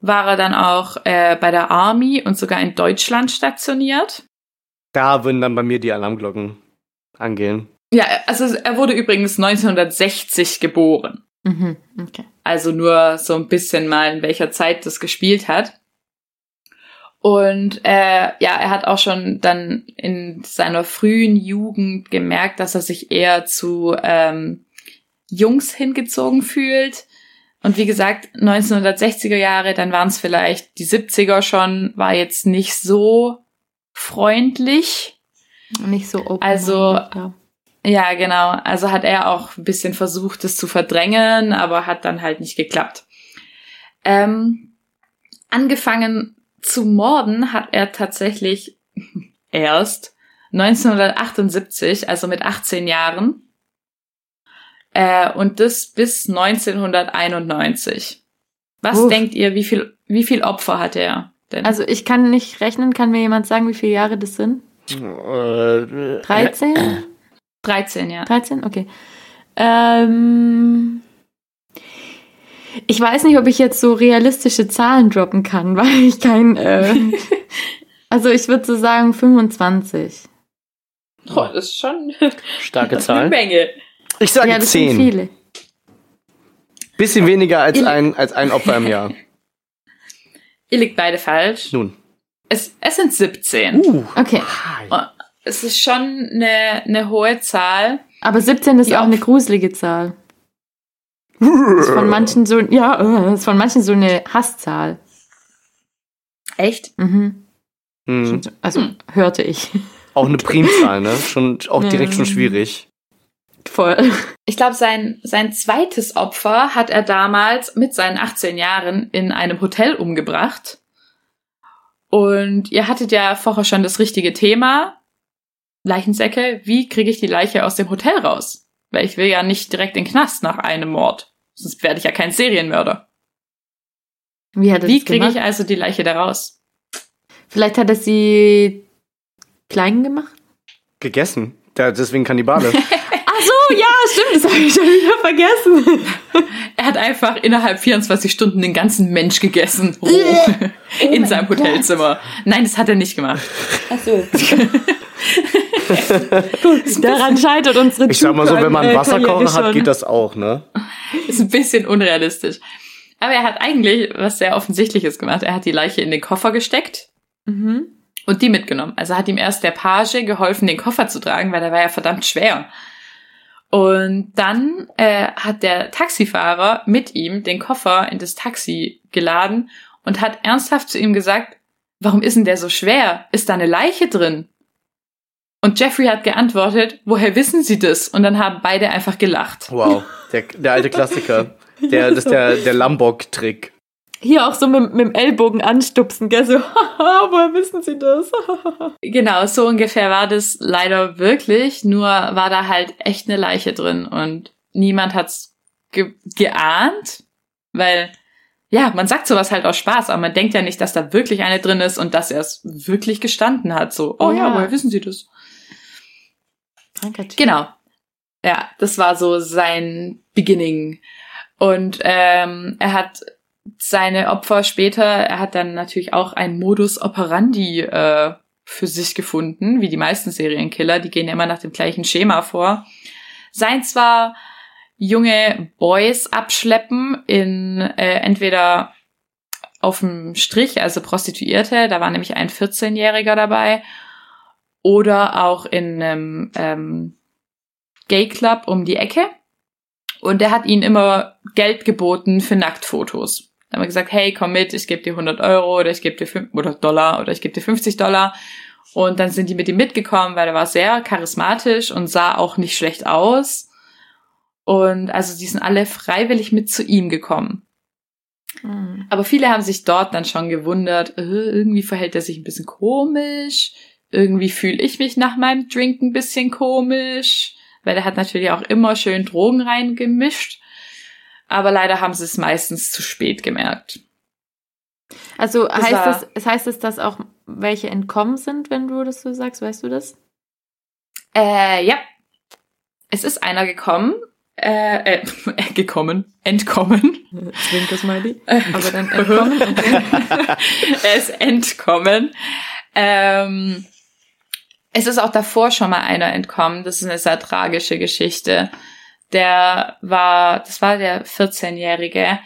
war er dann auch äh, bei der Army und sogar in Deutschland stationiert. Da würden dann bei mir die Alarmglocken angehen. Ja, also er wurde übrigens 1960 geboren. Mhm, okay. Also nur so ein bisschen mal, in welcher Zeit das gespielt hat. Und äh, ja, er hat auch schon dann in seiner frühen Jugend gemerkt, dass er sich eher zu ähm, Jungs hingezogen fühlt. Und wie gesagt, 1960er Jahre, dann waren es vielleicht die 70er schon, war jetzt nicht so freundlich. Nicht so open. Also, ja. Ja, genau. Also hat er auch ein bisschen versucht, es zu verdrängen, aber hat dann halt nicht geklappt. Ähm, angefangen zu morden hat er tatsächlich erst 1978, also mit 18 Jahren. Äh, und das bis 1991. Was Uff. denkt ihr, wie viel, wie viel Opfer hat er denn? Also ich kann nicht rechnen, kann mir jemand sagen, wie viele Jahre das sind? Äh, 13? 13, ja. 13, okay. Ähm, ich weiß nicht, ob ich jetzt so realistische Zahlen droppen kann, weil ich kein. Äh, also ich würde so sagen 25. Oh, das ist schon starke Zahl. Eine Menge. Ich sage ja, das 10. Sind viele. Bisschen weniger als ein, als ein Opfer im Jahr. Ihr liegt beide falsch. Nun. Es, es sind 17. Uh, okay. Oh, es ist schon eine, eine hohe Zahl. Aber 17 ist ja. auch eine gruselige Zahl. Das ist von manchen so, ja, ist von manchen so eine Hasszahl. Echt? Mhm. Hm. Also hörte ich. Auch eine Primzahl, ne? Schon, auch direkt schon schwierig. Voll. Ich glaube, sein, sein zweites Opfer hat er damals mit seinen 18 Jahren in einem Hotel umgebracht. Und ihr hattet ja vorher schon das richtige Thema. Leichensäcke. Wie kriege ich die Leiche aus dem Hotel raus? Weil ich will ja nicht direkt in den Knast nach einem Mord. Sonst werde ich ja kein Serienmörder. Wie hat er Wie kriege ich also die Leiche da raus? Vielleicht hat er sie klein gemacht? Gegessen. Der, deswegen Kannibale. Ach so, ja, stimmt, das habe ich schon wieder vergessen. Er hat einfach innerhalb 24 Stunden den ganzen Mensch gegessen. Roh. in seinem Hotelzimmer. Nein, das hat er nicht gemacht. Ach so. Daran scheitert unsere Ich sag mal so, wenn man äh, Wasserkocher hat, geht das auch, ne? Ist ein bisschen unrealistisch. Aber er hat eigentlich was sehr Offensichtliches gemacht. Er hat die Leiche in den Koffer gesteckt Mhm. und die mitgenommen. Also hat ihm erst der Page geholfen, den Koffer zu tragen, weil der war ja verdammt schwer. Und dann äh, hat der Taxifahrer mit ihm den Koffer in das Taxi geladen und hat ernsthaft zu ihm gesagt, warum ist denn der so schwer? Ist da eine Leiche drin? Und Jeffrey hat geantwortet, woher wissen Sie das? Und dann haben beide einfach gelacht. Wow. Der, der alte Klassiker. Der, das ist der, der Lombok-Trick. Hier auch so mit, mit dem Ellbogen anstupsen, gell? So, haha, woher wissen Sie das? Genau, so ungefähr war das leider wirklich, nur war da halt echt eine Leiche drin und niemand hat's ge geahnt, weil ja, man sagt sowas halt aus Spaß, aber man denkt ja nicht, dass da wirklich eine drin ist und dass er es wirklich gestanden hat. So, oh ja, Ja. woher wissen Sie das? Typ. Genau. Ja, das war so sein Beginning. Und ähm, er hat seine Opfer später, er hat dann natürlich auch einen Modus operandi äh, für sich gefunden, wie die meisten Serienkiller. Die gehen immer nach dem gleichen Schema vor. Seien zwar junge Boys abschleppen in äh, entweder auf dem Strich, also Prostituierte, da war nämlich ein 14-Jähriger dabei, oder auch in einem ähm, Gay Club um die Ecke. Und er hat ihnen immer Geld geboten für Nacktfotos. Da haben wir gesagt, hey, komm mit, ich gebe dir 100 Euro oder ich gebe dir 5, oder Dollar oder ich gebe dir 50 Dollar. Und dann sind die mit ihm mitgekommen, weil er war sehr charismatisch und sah auch nicht schlecht aus. Und also die sind alle freiwillig mit zu ihm gekommen. Mhm. Aber viele haben sich dort dann schon gewundert, äh, irgendwie verhält er sich ein bisschen komisch, irgendwie fühle ich mich nach meinem Drink ein bisschen komisch, weil er hat natürlich auch immer schön Drogen reingemischt. Aber leider haben sie es meistens zu spät gemerkt. Also Das heißt war- das, es heißt es, dass auch welche entkommen sind, wenn du das so sagst, weißt du das? Äh, ja. Es ist einer gekommen, äh, äh gekommen, entkommen. Zwinker Smiley. Aber dann entkommen. Er ist entkommen. Ähm, es ist auch davor schon mal einer entkommen. Das ist eine sehr tragische Geschichte. Der war, das war der 14-Jährige.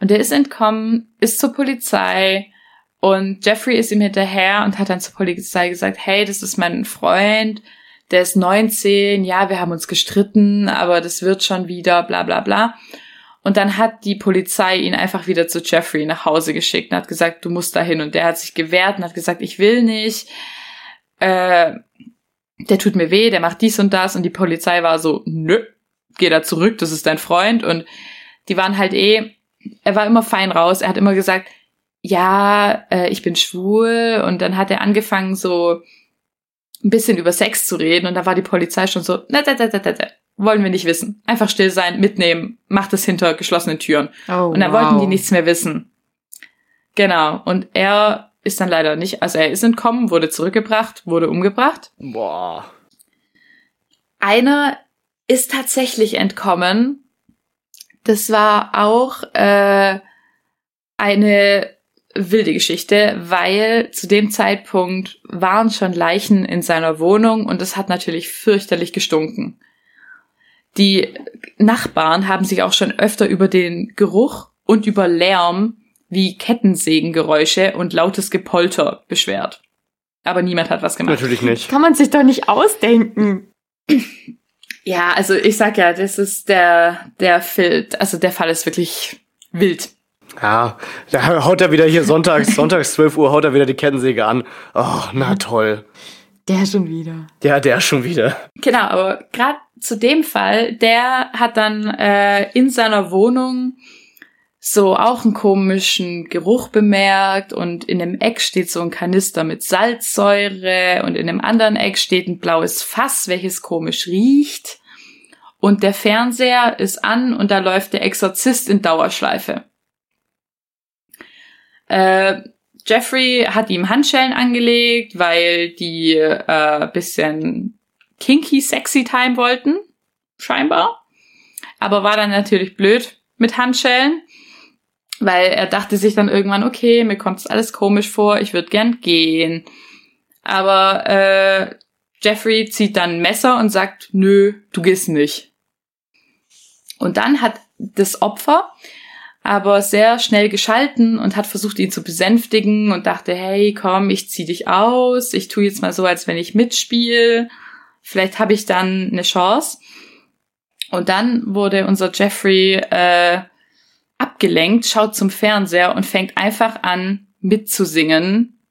Und der ist entkommen, ist zur Polizei. Und Jeffrey ist ihm hinterher und hat dann zur Polizei gesagt, hey, das ist mein Freund. Der ist 19. Ja, wir haben uns gestritten, aber das wird schon wieder, bla, bla, bla. Und dann hat die Polizei ihn einfach wieder zu Jeffrey nach Hause geschickt und hat gesagt, du musst dahin. Und der hat sich gewehrt und hat gesagt, ich will nicht. Äh, der tut mir weh, der macht dies und das. Und die Polizei war so, nö, geh da zurück, das ist dein Freund. Und die waren halt eh, er war immer fein raus. Er hat immer gesagt, ja, äh, ich bin schwul. Und dann hat er angefangen, so ein bisschen über Sex zu reden. Und da war die Polizei schon so, ne, ne, ne, ne, ne, wollen wir nicht wissen. Einfach still sein, mitnehmen, macht es hinter geschlossenen Türen. Oh, Und dann wollten die nichts mehr wissen. Genau. Und er ist dann leider nicht, also er ist entkommen, wurde zurückgebracht, wurde umgebracht. Boah. Einer ist tatsächlich entkommen. Das war auch äh, eine wilde Geschichte, weil zu dem Zeitpunkt waren schon Leichen in seiner Wohnung und es hat natürlich fürchterlich gestunken. Die Nachbarn haben sich auch schon öfter über den Geruch und über Lärm wie Kettensägengeräusche und lautes Gepolter beschwert. Aber niemand hat was gemacht. Natürlich nicht. Kann man sich doch nicht ausdenken. Ja, also ich sag ja, das ist der, der Film, also der Fall ist wirklich wild. Ja, da haut er wieder hier sonntags, sonntags 12 Uhr haut er wieder die Kettensäge an. Oh, na toll. Der schon wieder. Ja, der schon wieder. Genau, aber gerade zu dem Fall, der hat dann äh, in seiner Wohnung so auch einen komischen Geruch bemerkt und in dem Eck steht so ein Kanister mit Salzsäure und in dem anderen Eck steht ein blaues Fass, welches komisch riecht. Und der Fernseher ist an und da läuft der Exorzist in Dauerschleife. Äh, Jeffrey hat ihm Handschellen angelegt, weil die äh, bisschen kinky sexy time wollten, scheinbar. Aber war dann natürlich blöd mit Handschellen, weil er dachte sich dann irgendwann, okay, mir kommt alles komisch vor, ich würde gern gehen. Aber äh, Jeffrey zieht dann ein Messer und sagt, nö, du gehst nicht. Und dann hat das Opfer aber sehr schnell geschalten und hat versucht, ihn zu besänftigen und dachte, hey, komm, ich zieh dich aus, ich tu jetzt mal so, als wenn ich mitspiele, vielleicht habe ich dann eine Chance. Und dann wurde unser Jeffrey äh, abgelenkt, schaut zum Fernseher und fängt einfach an mitzusingen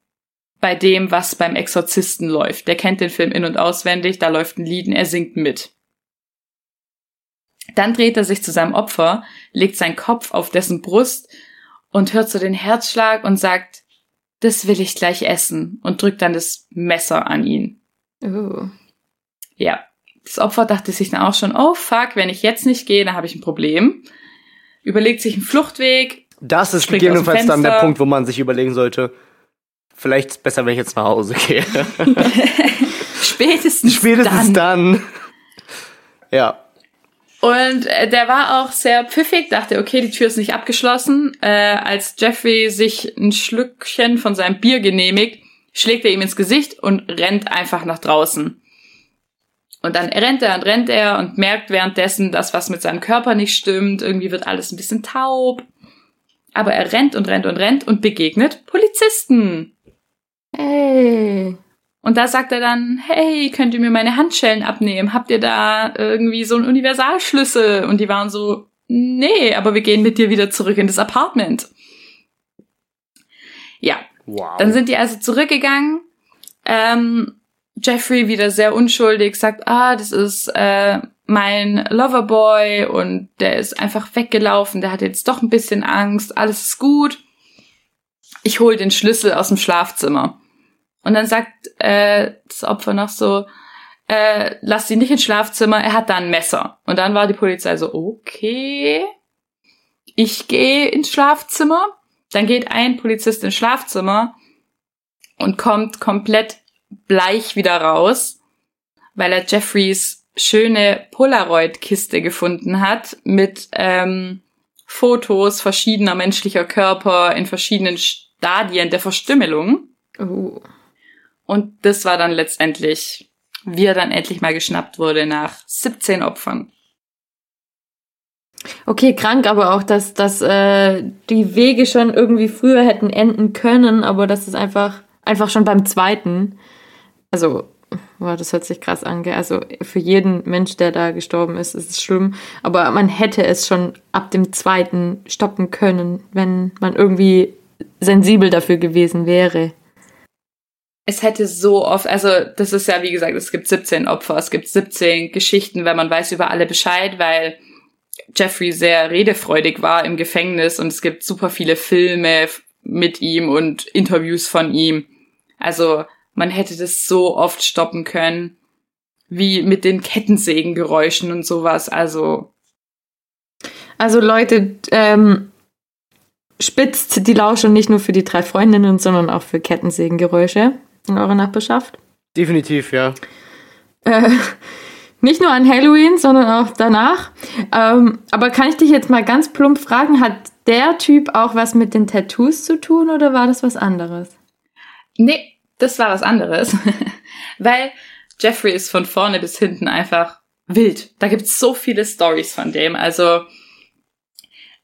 bei dem, was beim Exorzisten läuft. Der kennt den Film in und auswendig, da läuft ein Lied und er singt mit. Dann dreht er sich zu seinem Opfer, legt seinen Kopf auf dessen Brust und hört so den Herzschlag und sagt, das will ich gleich essen und drückt dann das Messer an ihn. Oh. Ja. Das Opfer dachte sich dann auch schon, oh fuck, wenn ich jetzt nicht gehe, dann habe ich ein Problem. Überlegt sich einen Fluchtweg. Das ist gegebenenfalls dann der. Punkt, wo man sich überlegen sollte, vielleicht ist es besser, wenn ich jetzt nach Hause gehe. Spätestens, Spätestens dann. dann. Ja. Und äh, der war auch sehr pfiffig, dachte, okay, die Tür ist nicht abgeschlossen. Äh, als Jeffrey sich ein Schlückchen von seinem Bier genehmigt, schlägt er ihm ins Gesicht und rennt einfach nach draußen. Und dann rennt er und rennt er und merkt währenddessen, dass was mit seinem Körper nicht stimmt. Irgendwie wird alles ein bisschen taub. Aber er rennt und rennt und rennt und begegnet Polizisten. Hey. Und da sagt er dann, hey, könnt ihr mir meine Handschellen abnehmen? Habt ihr da irgendwie so einen Universalschlüssel? Und die waren so, nee, aber wir gehen mit dir wieder zurück in das Apartment. Ja, Wow. dann sind die also zurückgegangen. Ähm, Jeffrey wieder sehr unschuldig sagt, ah, das ist äh, mein Loverboy und der ist einfach weggelaufen, der hat jetzt doch ein bisschen Angst, alles ist gut. Ich hol den Schlüssel aus dem Schlafzimmer. Und dann sagt äh, das Opfer noch so, äh, lass ihn nicht ins Schlafzimmer, er hat da ein Messer. Und dann war die Polizei so, okay, ich gehe ins Schlafzimmer. Dann geht ein Polizist ins Schlafzimmer und kommt komplett bleich wieder raus, weil er Jeffreys schöne Polaroid-Kiste gefunden hat mit ähm, Fotos verschiedener menschlicher Körper in verschiedenen Stadien der Verstümmelung. Oh. Und das war dann letztendlich, wie er dann endlich mal geschnappt wurde nach 17 Opfern. Okay, krank, aber auch, dass, dass äh, die Wege schon irgendwie früher hätten enden können, aber das ist einfach, einfach schon beim zweiten. Also, boah, das hört sich krass an, gell? Also für jeden Mensch, der da gestorben ist, ist es schlimm. Aber man hätte es schon ab dem zweiten stoppen können, wenn man irgendwie sensibel dafür gewesen wäre. Es hätte so oft, also das ist ja wie gesagt, es gibt 17 Opfer, es gibt 17 Geschichten, wenn man weiß über alle Bescheid, weil Jeffrey sehr redefreudig war im Gefängnis und es gibt super viele Filme mit ihm und Interviews von ihm. Also man hätte das so oft stoppen können, wie mit den Kettensägengeräuschen und sowas. Also Also Leute, ähm, spitzt die Lausche nicht nur für die drei Freundinnen, sondern auch für Kettensägengeräusche in eurer Nachbarschaft. Definitiv, ja. Äh, nicht nur an Halloween, sondern auch danach. Ähm, aber kann ich dich jetzt mal ganz plump fragen, hat der Typ auch was mit den Tattoos zu tun oder war das was anderes? Nee, das war was anderes. Weil Jeffrey ist von vorne bis hinten einfach wild. Da gibt's so viele Stories von dem. Also,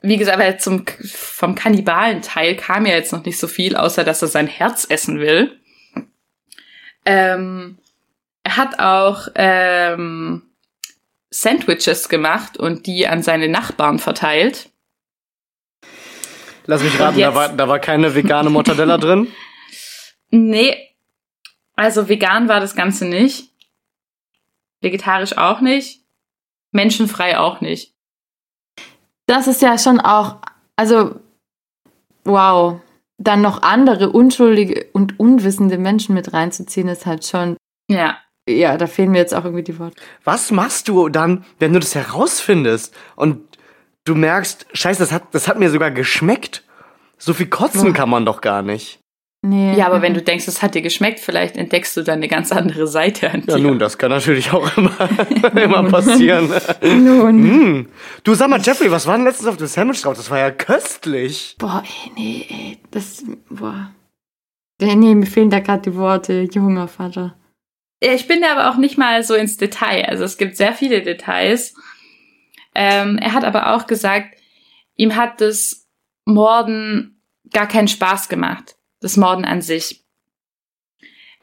wie gesagt, weil zum, vom Kannibalen-Teil kam ja jetzt noch nicht so viel, außer dass er sein Herz essen will. Ähm, er hat auch ähm, Sandwiches gemacht und die an seine Nachbarn verteilt. Lass mich raten, da war, da war keine vegane Mortadella drin. Nee, also vegan war das Ganze nicht. Vegetarisch auch nicht. Menschenfrei auch nicht. Das ist ja schon auch, also, wow. Dann noch andere unschuldige und unwissende Menschen mit reinzuziehen, ist halt schon, Ja. ja, da fehlen mir jetzt auch irgendwie die Worte. Was machst du dann, wenn du das herausfindest und du merkst, scheiße, das hat, das hat mir sogar geschmeckt. So viel kotzen kann man doch gar nicht. Nee. Ja, aber wenn du denkst, es hat dir geschmeckt, vielleicht entdeckst du dann eine ganz andere Seite an Ja, dir. nun, das kann natürlich auch immer, immer passieren. Nun. Hm. Du sag mal, Jeffrey, was war denn letztens auf dem Sandwich drauf? Das war ja köstlich. Boah, ey, nee, ey, das, boah. Nee, nee, mir fehlen da gerade die Worte, junger Vater. Ja, Ich bin da aber auch nicht mal so ins Detail. Also es gibt sehr viele Details. Ähm, er hat aber auch gesagt, ihm hat das Morden gar keinen Spaß gemacht. Das Morden an sich.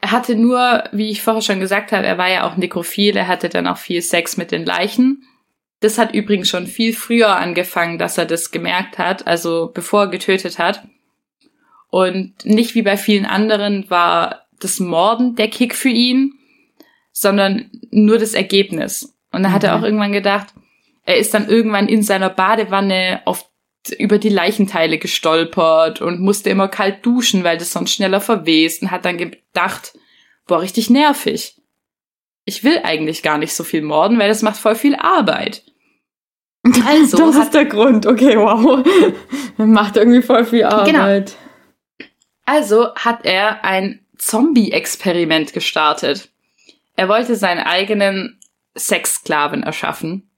Er hatte nur, wie ich vorher schon gesagt habe, er war ja auch nekrophil, er hatte dann auch viel Sex mit den Leichen. Das hat übrigens schon viel früher angefangen, dass er das gemerkt hat, also bevor er getötet hat. Und nicht wie bei vielen anderen war das Morden der Kick für ihn, sondern nur das Ergebnis. Und dann hat er Mhm. auch irgendwann gedacht, er ist dann irgendwann in seiner Badewanne auf über die Leichenteile gestolpert und musste immer kalt duschen, weil das sonst schneller verwest und hat dann gedacht, boah, richtig nervig. Ich will eigentlich gar nicht so viel morden, weil das macht voll viel Arbeit. Also das hat- ist der Grund, okay, wow. Macht irgendwie voll viel Arbeit. Also hat er ein Zombie-Experiment gestartet. Er wollte seinen eigenen Sexsklaven erschaffen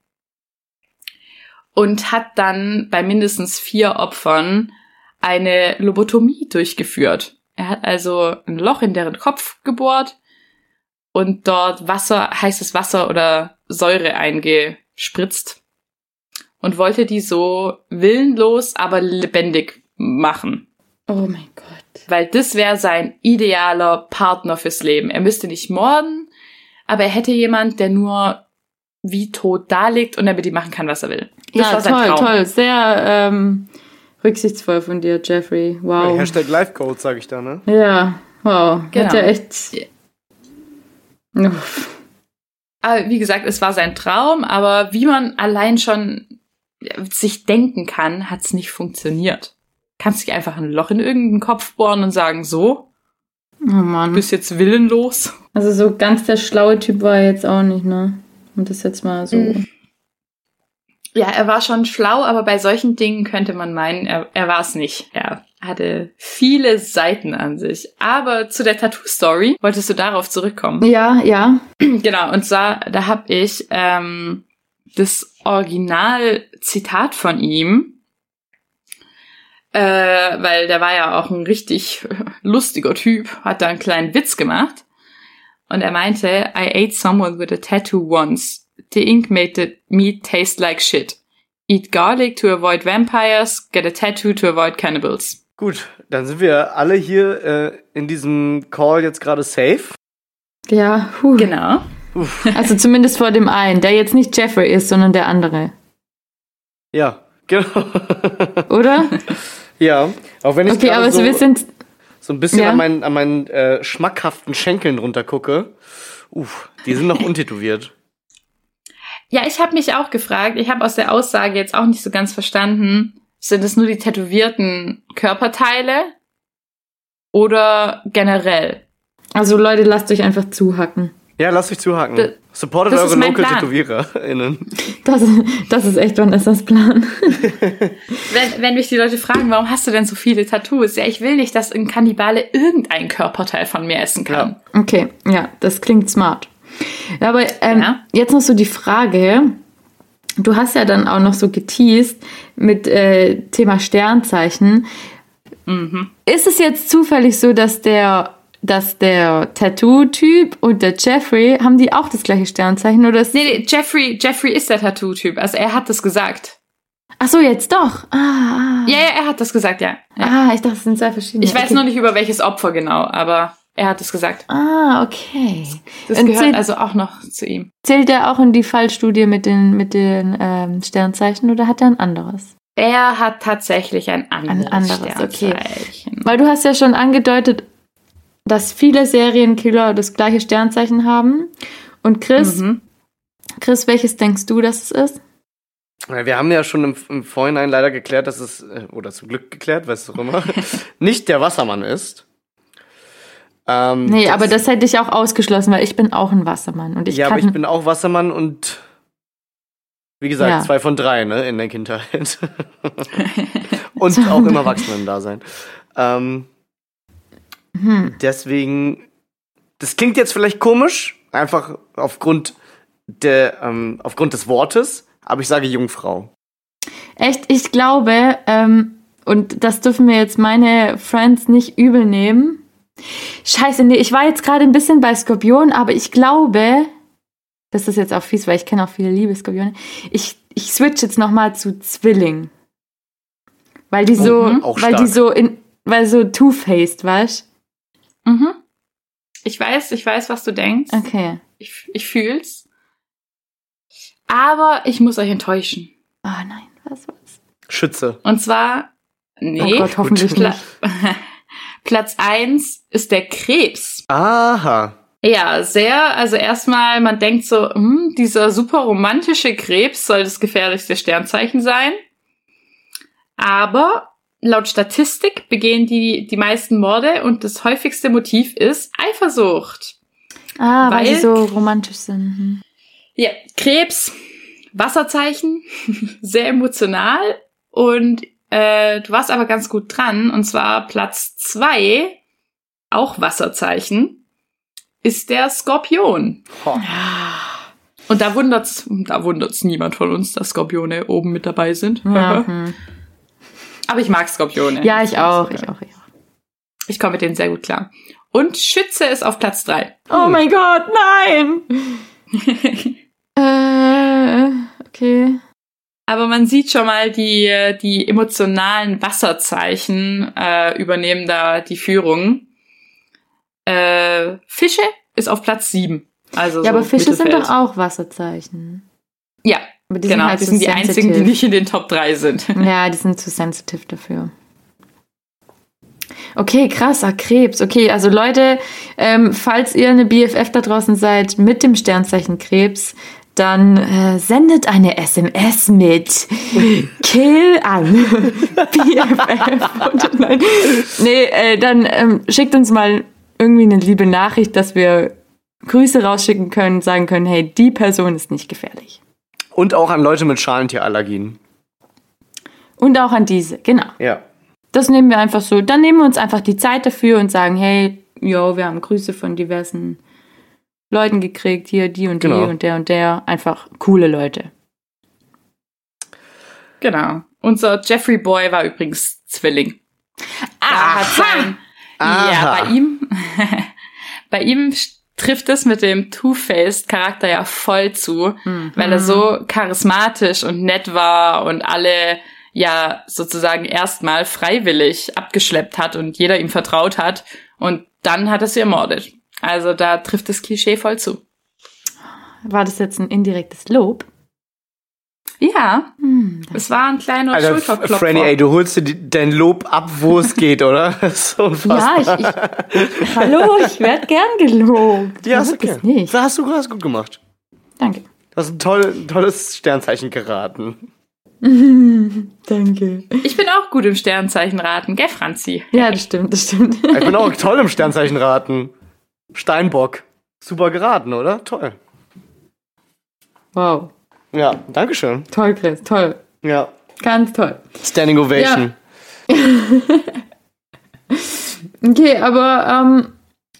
und hat dann bei mindestens vier Opfern eine Lobotomie durchgeführt. Er hat also ein Loch in deren Kopf gebohrt und dort Wasser, heißes Wasser oder Säure eingespritzt und wollte die so willenlos, aber lebendig machen Oh mein Gott. weil das wäre sein idealer Partner fürs Leben. Er müsste nicht morden, aber er hätte jemand, der nur wie tot da liegt und er mit ihm machen kann, was er will. Das ja, war sein toll, Traum. toll. Sehr ähm, rücksichtsvoll von dir, Jeffrey. Wow. Hashtag Lifecode, sag ich da, ne? Ja, wow. Hat Genau. ja echt. Ja. Uff. Aber wie gesagt, es war sein Traum, aber wie man allein schon sich denken kann, hat es nicht funktioniert. Kannst dich einfach ein Loch in irgendeinen Kopf bohren und sagen, so, Oh Mann. du bist jetzt willenlos. Also so ganz der schlaue Typ war er jetzt auch nicht, ne? Um das jetzt mal so. Mhm. Ja, er war schon schlau, aber bei solchen Dingen könnte man meinen, er, er war es nicht. Er hatte viele Seiten an sich. Aber zu der Tattoo-Story wolltest du darauf zurückkommen. Ja, ja. genau, und zwar, da habe ich ähm, das Original-Zitat von ihm, äh, weil der war ja auch ein richtig lustiger Typ, hat da einen kleinen Witz gemacht. Und er meinte, I ate someone with a tattoo once. The ink made the meat taste like shit. Eat garlic to avoid vampires, get a tattoo to avoid cannibals. Gut, dann sind wir alle hier äh, in diesem Call jetzt gerade safe. Ja, puh. Genau. Also zumindest vor dem einen, der jetzt nicht Jeffrey ist, sondern der andere. Ja, genau. Oder? ja, auch wenn ich Okay, gerade aber so, wir sind. so ein bisschen Ja. an meinen, an meinen äh, schmackhaften Schenkeln runter gucke. Uff, die sind noch untätowiert. Ja, ich habe mich auch gefragt, ich habe aus der Aussage jetzt auch nicht so ganz verstanden, sind es nur die tätowierten Körperteile oder generell? Also Leute, lasst euch einfach zuhacken. Ja, lasst euch zuhaken. Das- Supportet das ist eure Local. TätowiererInnen. Das, das ist echt Vanessas Plan. Wenn, wenn mich die Leute fragen, warum hast du denn so viele Tattoos? Ja, ich will nicht, dass ein Kannibale irgendein Körperteil von mir essen kann. Okay, ja, das klingt smart. Ja, aber ähm, Ja. jetzt noch so die Frage. Du hast ja dann auch noch so geteased mit äh, Thema Sternzeichen. Mhm. Ist es jetzt zufällig so, dass der, dass der Tattoo-Typ und der Jeffrey, haben die auch das gleiche Sternzeichen? Oder ist Nee, nee, Jeffrey, Jeffrey ist der Tattoo-Typ. Also er hat das gesagt. Ach so, jetzt doch. Ah, ah. Ja, ja, er hat das gesagt, ja. ja. Ah, ich dachte, es sind zwei verschiedene. Ich weiß okay. noch nicht über welches Opfer genau, aber er hat es gesagt. Ah, okay. Das Und gehört zählt- also auch noch zu ihm. Zählt er auch in die Fallstudie mit den, mit den ähm, Sternzeichen oder hat er ein anderes? Er hat tatsächlich ein anderes, Ein anderes, okay. Sternzeichen. Weil du hast ja schon angedeutet, dass viele Serienkiller das gleiche Sternzeichen haben. Und Chris, Mhm. Chris, welches denkst du, dass es ist? Ja, Wir haben ja schon im, im Vorhinein leider geklärt, dass es, äh, oder zum Glück geklärt, was auch immer, nicht der Wassermann ist. Ähm, Nee, aber das hätte ich auch ausgeschlossen, weil ich bin auch ein Wassermann. Und ich ja, aber ich bin auch Wassermann und wie gesagt, Ja. zwei von drei, ne, in der Kindheit. und auch im Erwachsenen-Dasein. Ähm, Hm. deswegen, das klingt jetzt vielleicht komisch, einfach aufgrund der, ähm, aufgrund des Wortes, aber ich sage Jungfrau. Echt, ich glaube, ähm, und das dürfen mir jetzt meine Friends nicht übel nehmen. Scheiße, nee, ich war jetzt gerade ein bisschen bei Skorpion, aber ich glaube, das ist jetzt auch fies, weil ich kenne auch viele liebe Skorpione. Ich, ich switch jetzt nochmal zu Zwilling. Weil die so, Mhm, auch weil die so in, weil so two-faced, weißt Mhm. Ich weiß, ich weiß, was du denkst. Okay. Ich, ich fühl's. Aber ich muss euch enttäuschen. Oh nein, was war's? Schütze. Und zwar, nee, oh Gott, hoffentlich nicht. Platz eins ist der Krebs. Aha. Ja, sehr. Also erstmal, man denkt so, hm, dieser super romantische Krebs soll das gefährlichste Sternzeichen sein. Aber laut Statistik begehen die die meisten Morde und das häufigste Motiv ist Eifersucht. Ah, weil, Weil- die so romantisch sind. Hm. Ja, Krebs, Wasserzeichen, sehr emotional und äh, du warst aber ganz gut dran und zwar Platz zwei, auch Wasserzeichen, ist der Skorpion. Und da wundert's, da wundert's niemand von uns, dass Skorpione oben mit dabei sind. Ja, hm. Aber ich mag Skorpione. ja, ich auch, ich auch, ich auch. Ich komme mit denen sehr gut klar. Und Schütze ist auf Platz drei. Oh mein Gott, nein! äh, okay. Aber man sieht schon mal, die, die emotionalen Wasserzeichen äh, übernehmen da die Führung. Äh, Fische ist auf Platz sieben. Also Ja, so aber Fische sind doch auch Wasserzeichen. Ja, Aber die genau. sind halt die sind die einzigen, die sensitive. nicht in den Top drei sind. Ja, die sind zu sensitive dafür. Okay, krasser Krebs. Okay, also Leute, ähm, falls ihr eine BFF da draußen seid mit dem Sternzeichen Krebs, dann äh, sendet eine SMS mit Kill an BFF. Und, nein, nee, äh, dann ähm, schickt uns mal irgendwie eine liebe Nachricht, dass wir Grüße rausschicken können, sagen können, hey, die Person ist nicht gefährlich. Und auch an Leute mit Schalentierallergien. Und auch an diese, genau. Ja. Das nehmen wir einfach so. Dann nehmen wir uns einfach die Zeit dafür und sagen, hey, yo, wir haben Grüße von diversen Leuten gekriegt, hier, die und die Genau. und der und der. Einfach coole Leute. Genau. Unser Jeffrey Boy war übrigens Zwilling. Er hat sein, Aha. ja, bei ihm, bei ihm trifft es mit dem Two-Faced Charakter ja voll zu, weil er so charismatisch und nett war und alle ja sozusagen erstmal freiwillig abgeschleppt hat und jeder ihm vertraut hat und dann hat er sie ermordet. Also da trifft das Klischee voll zu. War das jetzt ein indirektes Lob? Ja, Hm, es war ein kleiner Alter, Schulterklopfer. Franny, ey, du holst dir dein Lob ab, wo es geht, oder? Das ist so unfassbar. ja, ich, ich, hallo, ich werde gern gelobt. Ja, hast du ist nicht. Das hast du hast gut gemacht. Danke. Du hast ein toll, tolles Sternzeichen geraten. Danke. Ich bin auch gut im Sternzeichenraten, gell, Franzi? Ja, das stimmt, das stimmt. Ich bin auch toll im Sternzeichen raten. Steinbock. Super geraten, oder? Toll. Wow. Ja, Dankeschön. Toll, Chris, toll. Ja. Ganz toll. Standing Ovation. Okay, aber ähm,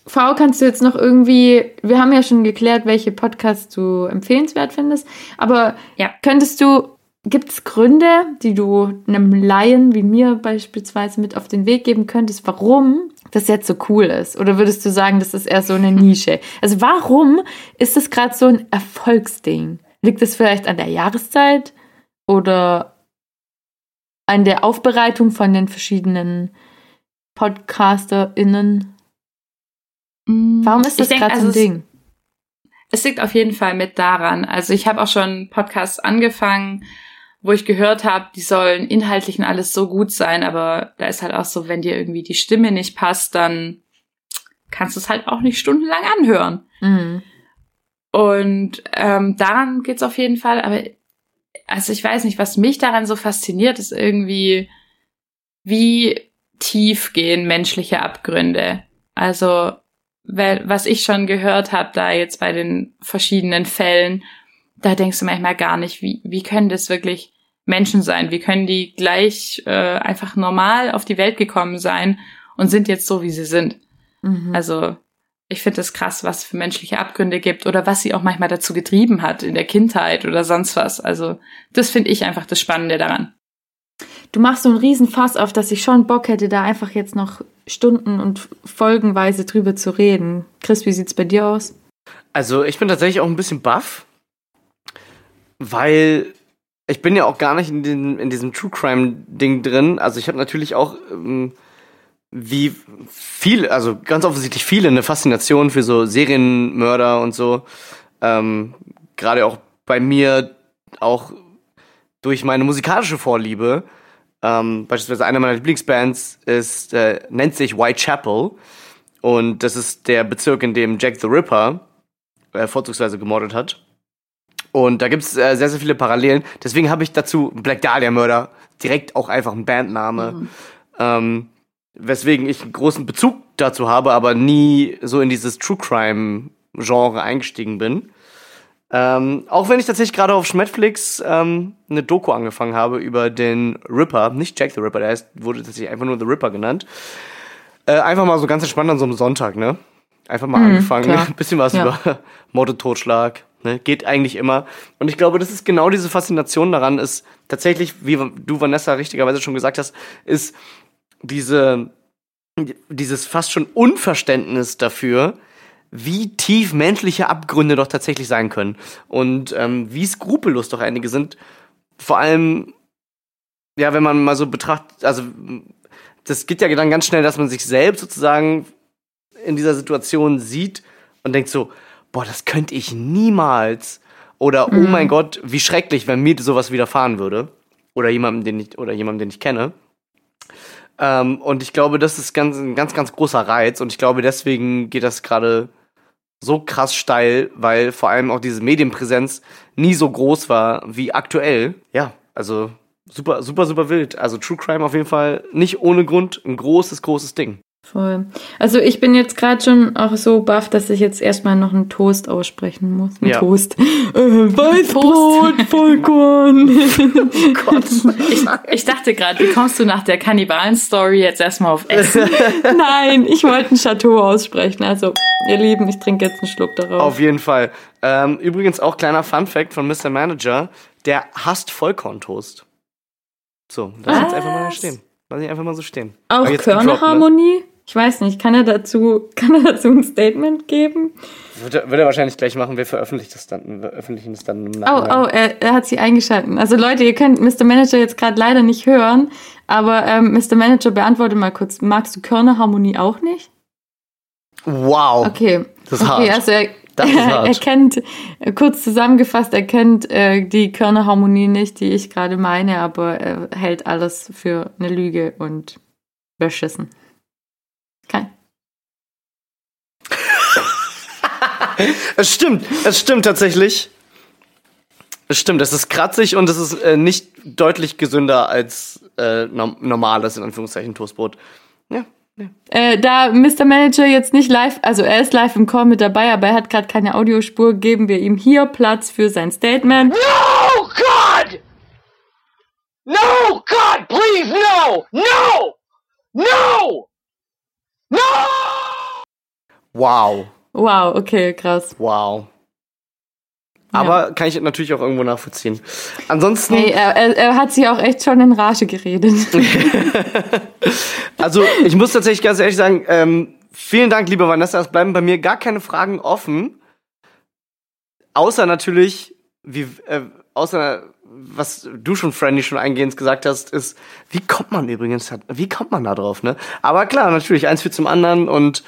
V, kannst du jetzt noch irgendwie, wir haben ja schon geklärt, welche Podcasts du empfehlenswert findest, aber Ja. könntest du, gibt es Gründe, die du einem Laien wie mir beispielsweise mit auf den Weg geben könntest, warum das jetzt so cool ist? Oder würdest du sagen, das ist eher so eine Nische? Also warum ist das gerade so ein Erfolgsding? Liegt es vielleicht an der Jahreszeit oder an der Aufbereitung von den verschiedenen PodcasterInnen? Warum ist das gerade so also ein es- Ding? Es liegt auf jeden Fall mit daran. Also ich habe auch schon Podcasts angefangen wo ich gehört habe, die sollen inhaltlich und alles so gut sein, aber da ist halt auch so, wenn dir irgendwie die Stimme nicht passt, dann kannst du es halt auch nicht stundenlang anhören. Mhm. Und ähm, daran geht's auf jeden Fall, aber also ich weiß nicht, was mich daran so fasziniert, ist irgendwie, wie tief gehen menschliche Abgründe. Also, was ich schon gehört habe, da jetzt bei den verschiedenen Fällen, da denkst du manchmal gar nicht, wie, wie können das wirklich Menschen sein? Wie können die gleich äh, einfach normal auf die Welt gekommen sein und sind jetzt so, wie sie sind? Mhm. Also ich finde es krass, was es für menschliche Abgründe gibt oder was sie auch manchmal dazu getrieben hat in der Kindheit oder sonst was. Also das finde ich einfach das Spannende daran. Du machst so einen riesen Fass auf, dass ich schon Bock hätte, da einfach jetzt noch Stunden und folgenweise drüber zu reden. Chris, wie sieht's bei dir aus? Also ich bin tatsächlich auch ein bisschen baff, weil ich bin ja auch gar nicht in, den, in diesem True Crime Ding drin. Also ich habe natürlich auch ähm, wie viel, also ganz offensichtlich viele eine Faszination für so Serienmörder und so. Ähm, Gerade auch bei mir auch durch meine musikalische Vorliebe. Ähm, beispielsweise eine meiner Lieblingsbands ist, äh, nennt sich Whitechapel. Und das ist der Bezirk, in dem Jack the Ripper äh, vorzugsweise gemordet hat. Und da gibt's äh, sehr, sehr viele Parallelen. Deswegen habe ich dazu Black Dahlia Mörder direkt auch einfach ein Bandname. Mhm. Ähm, weswegen ich einen großen Bezug dazu habe, aber nie so in dieses True Crime Genre eingestiegen bin. Ähm, auch wenn ich tatsächlich gerade auf Netflix ähm, eine Doku angefangen habe über den Ripper, nicht Jack the Ripper, der heißt, wurde tatsächlich einfach nur The Ripper genannt. Äh, einfach mal so ganz entspannt an so einem Sonntag, ne? Einfach mal Mhm, angefangen, ein bisschen was Ja. über Mord und Totschlag, ne? Geht eigentlich immer. Und ich glaube, das ist genau diese Faszination daran, ist tatsächlich, wie du Vanessa richtigerweise schon gesagt hast, ist diese, dieses fast schon Unverständnis dafür, wie tief menschliche Abgründe doch tatsächlich sein können. Und ähm, wie skrupellos doch einige sind. Vor allem, ja, wenn man mal so betrachtet, also das geht ja dann ganz schnell, dass man sich selbst sozusagen in dieser Situation sieht und denkt so, boah, das könnte ich niemals. Oder oh mein Gott, wie schrecklich, wenn mir sowas widerfahren würde. Oder jemandem, den ich, oder jemandem, den ich kenne. Ähm, und ich glaube, das ist ganz, ein ganz, ganz großer Reiz. Und ich glaube, deswegen geht das gerade so krass steil, weil vor allem auch diese Medienpräsenz nie so groß war wie aktuell. Ja, also super, super, super wild. Also True Crime auf jeden Fall nicht ohne Grund ein großes, großes Ding. Voll. Also ich bin jetzt gerade schon auch so baff, dass ich jetzt erstmal noch einen Toast aussprechen muss. Ein Ja. Toast. Äh, Weißbrot, Vollkorn. Ich, ich dachte gerade, wie kommst du nach der Kannibalen-Story jetzt erstmal auf Essen? Nein, ich wollte ein Chateau aussprechen. Also, ihr Lieben, ich trinke jetzt einen Schluck darauf. Auf jeden Fall. Ähm, übrigens auch kleiner Fun Fact von Mr. Manager, der hasst Vollkorntoast. So, lass jetzt einfach mal stehen. Lass ich einfach mal so stehen. Auch gedroppt, Körnerharmonie? Ich weiß nicht, kann er dazu, kann er dazu ein Statement geben? Ne? Wird, er, er wahrscheinlich gleich machen, wir veröffentlichen das dann, veröffentlichen das dann im Oh, Nachhinein. oh, er, er hat sie eingeschalten. Also Leute, ihr könnt Mr. Manager jetzt gerade leider nicht hören, aber ähm, Mr. Manager, beantworte mal kurz, magst du Körnerharmonie auch nicht? Wow. Okay. Das ist okay, hart. also er, Das ist hart. er kennt, äh, kurz zusammengefasst, er kennt äh, die Körnerharmonie nicht, die ich gerade meine, aber er hält alles für eine Lüge und beschissen. Kein. Es stimmt, es stimmt tatsächlich. Es stimmt, es ist kratzig und es ist äh, nicht deutlich gesünder als äh, norm normales, in Anführungszeichen, Toastbrot. Ja. Äh, da Mr. Manager jetzt nicht live, also er ist live im Call mit dabei, aber er hat gerade keine Audiospur, geben wir ihm hier Platz für sein Statement. No, God! No, God, please, no! No! No! No! Wow. Wow, okay, krass. Wow. Aber kann ich natürlich auch irgendwo nachvollziehen. Ansonsten, Hey, er, er, er hat sich auch echt schon in Rage geredet. also ich muss tatsächlich ganz ehrlich sagen, ähm, vielen Dank, liebe Vanessa, es bleiben bei mir gar keine Fragen offen. Außer natürlich, wie, äh, außer was du schon, Franny, schon eingehend gesagt hast, ist, wie kommt man übrigens, wie kommt man da drauf, ne? Aber klar, natürlich, eins führt zum anderen und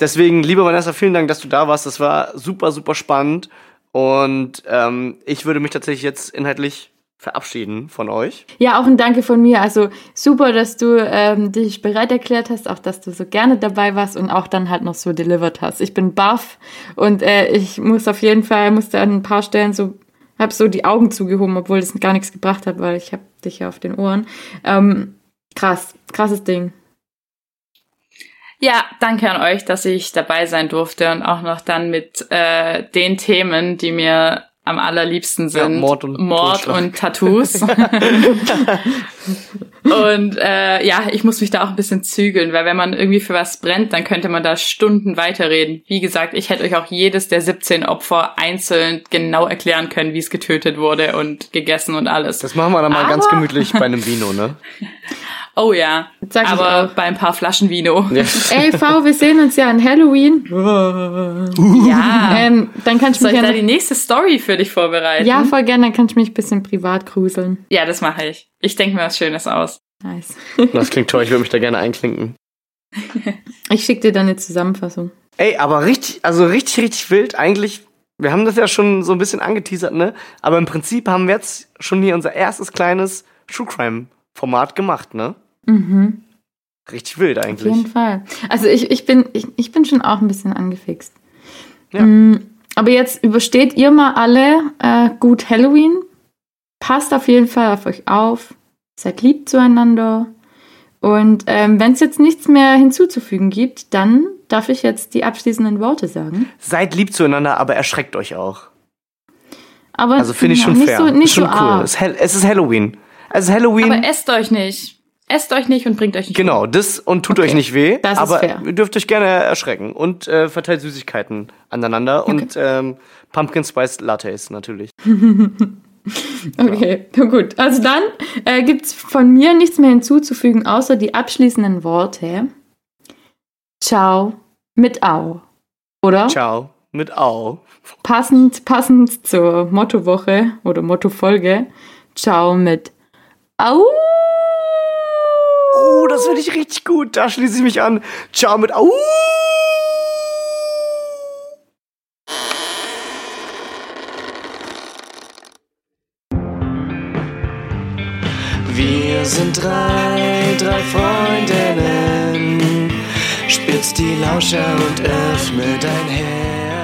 deswegen, liebe Vanessa, vielen Dank, dass du da warst. Das war super, super spannend und ähm, ich würde mich tatsächlich jetzt inhaltlich verabschieden von euch. Ja, auch ein Danke von mir. Also super, dass du ähm, dich bereit erklärt hast, auch dass du so gerne dabei warst und auch dann halt noch so delivered hast. Ich bin baff und äh, ich muss auf jeden Fall, musste an ein paar Stellen so, hab so die Augen zugehoben, obwohl das gar nichts gebracht hat, weil ich hab dich ja auf den Ohren. Ähm, krass, krasses Ding. Ja, danke an euch, dass ich dabei sein durfte und auch noch dann mit äh, den Themen, die mir am allerliebsten sind. Ja, Mord und Mord und Tattoos. und äh, ja, ich muss mich da auch ein bisschen zügeln, weil wenn man irgendwie für was brennt, dann könnte man da Stunden weiterreden. Wie gesagt, ich hätte euch auch jedes der 17 Opfer einzeln genau erklären können, wie es getötet wurde und gegessen und alles. Das machen wir dann mal Aber- ganz gemütlich bei einem Vino, ne? oh ja, Sag aber bei ein paar Flaschen Vino. Ja. Ey, V, wir sehen uns ja an Halloween. Ja. Ähm, dann kannst du Soll mich ich ja da die nächste Stoy für dich vorbereiten? Ja, voll gerne, dann kannst du mich ein bisschen privat gruseln. Ja, das mache ich. Ich denke mir was Schönes aus. Nice. Das klingt toll, ich würde mich da gerne einklinken. Ich schicke dir dann eine Zusammenfassung. Ey, aber richtig, also richtig, richtig wild. Eigentlich, wir haben das ja schon so ein bisschen angeteasert, ne? Aber im Prinzip haben wir jetzt schon hier unser erstes kleines True Crime Format gemacht, ne? Mhm. Richtig wild Auf eigentlich. jeden Fall. Also ich, ich, bin, ich, ich bin schon auch ein bisschen angefixt. Ja. Mm, aber jetzt übersteht ihr mal alle äh, gut Halloween. Passt auf jeden Fall auf euch auf. Seid lieb zueinander. Und ähm, wenn es jetzt nichts mehr hinzuzufügen gibt, dann darf ich jetzt die abschließenden Worte sagen. Seid lieb zueinander, aber erschreckt euch auch. Aber Also finde ich ja, schon nicht fair. So, nicht ist schon so cool. arg. Es ist, Hall- es ist Halloween. Es ist Halloween. Aber esst euch nicht. Esst euch nicht und bringt euch nicht Genau, das und tut Okay, euch nicht weh, das ist aber fair. ihr dürft euch gerne erschrecken und äh, verteilt Süßigkeiten aneinander und ähm, Pumpkin Spice Lattes natürlich. Okay, na gut. Also dann äh, gibt es von mir nichts mehr hinzuzufügen, außer die abschließenden Worte. Ciao mit Au. Oder? Ciao mit Au. Passend, passend zur Mottowoche oder Mottofolge. Ciao mit Au. Das finde ich richtig gut. Da schließe ich mich an. Ciao mit Au. Wir sind drei, drei Freundinnen. Spitz die Lauscher und öffne dein Herz.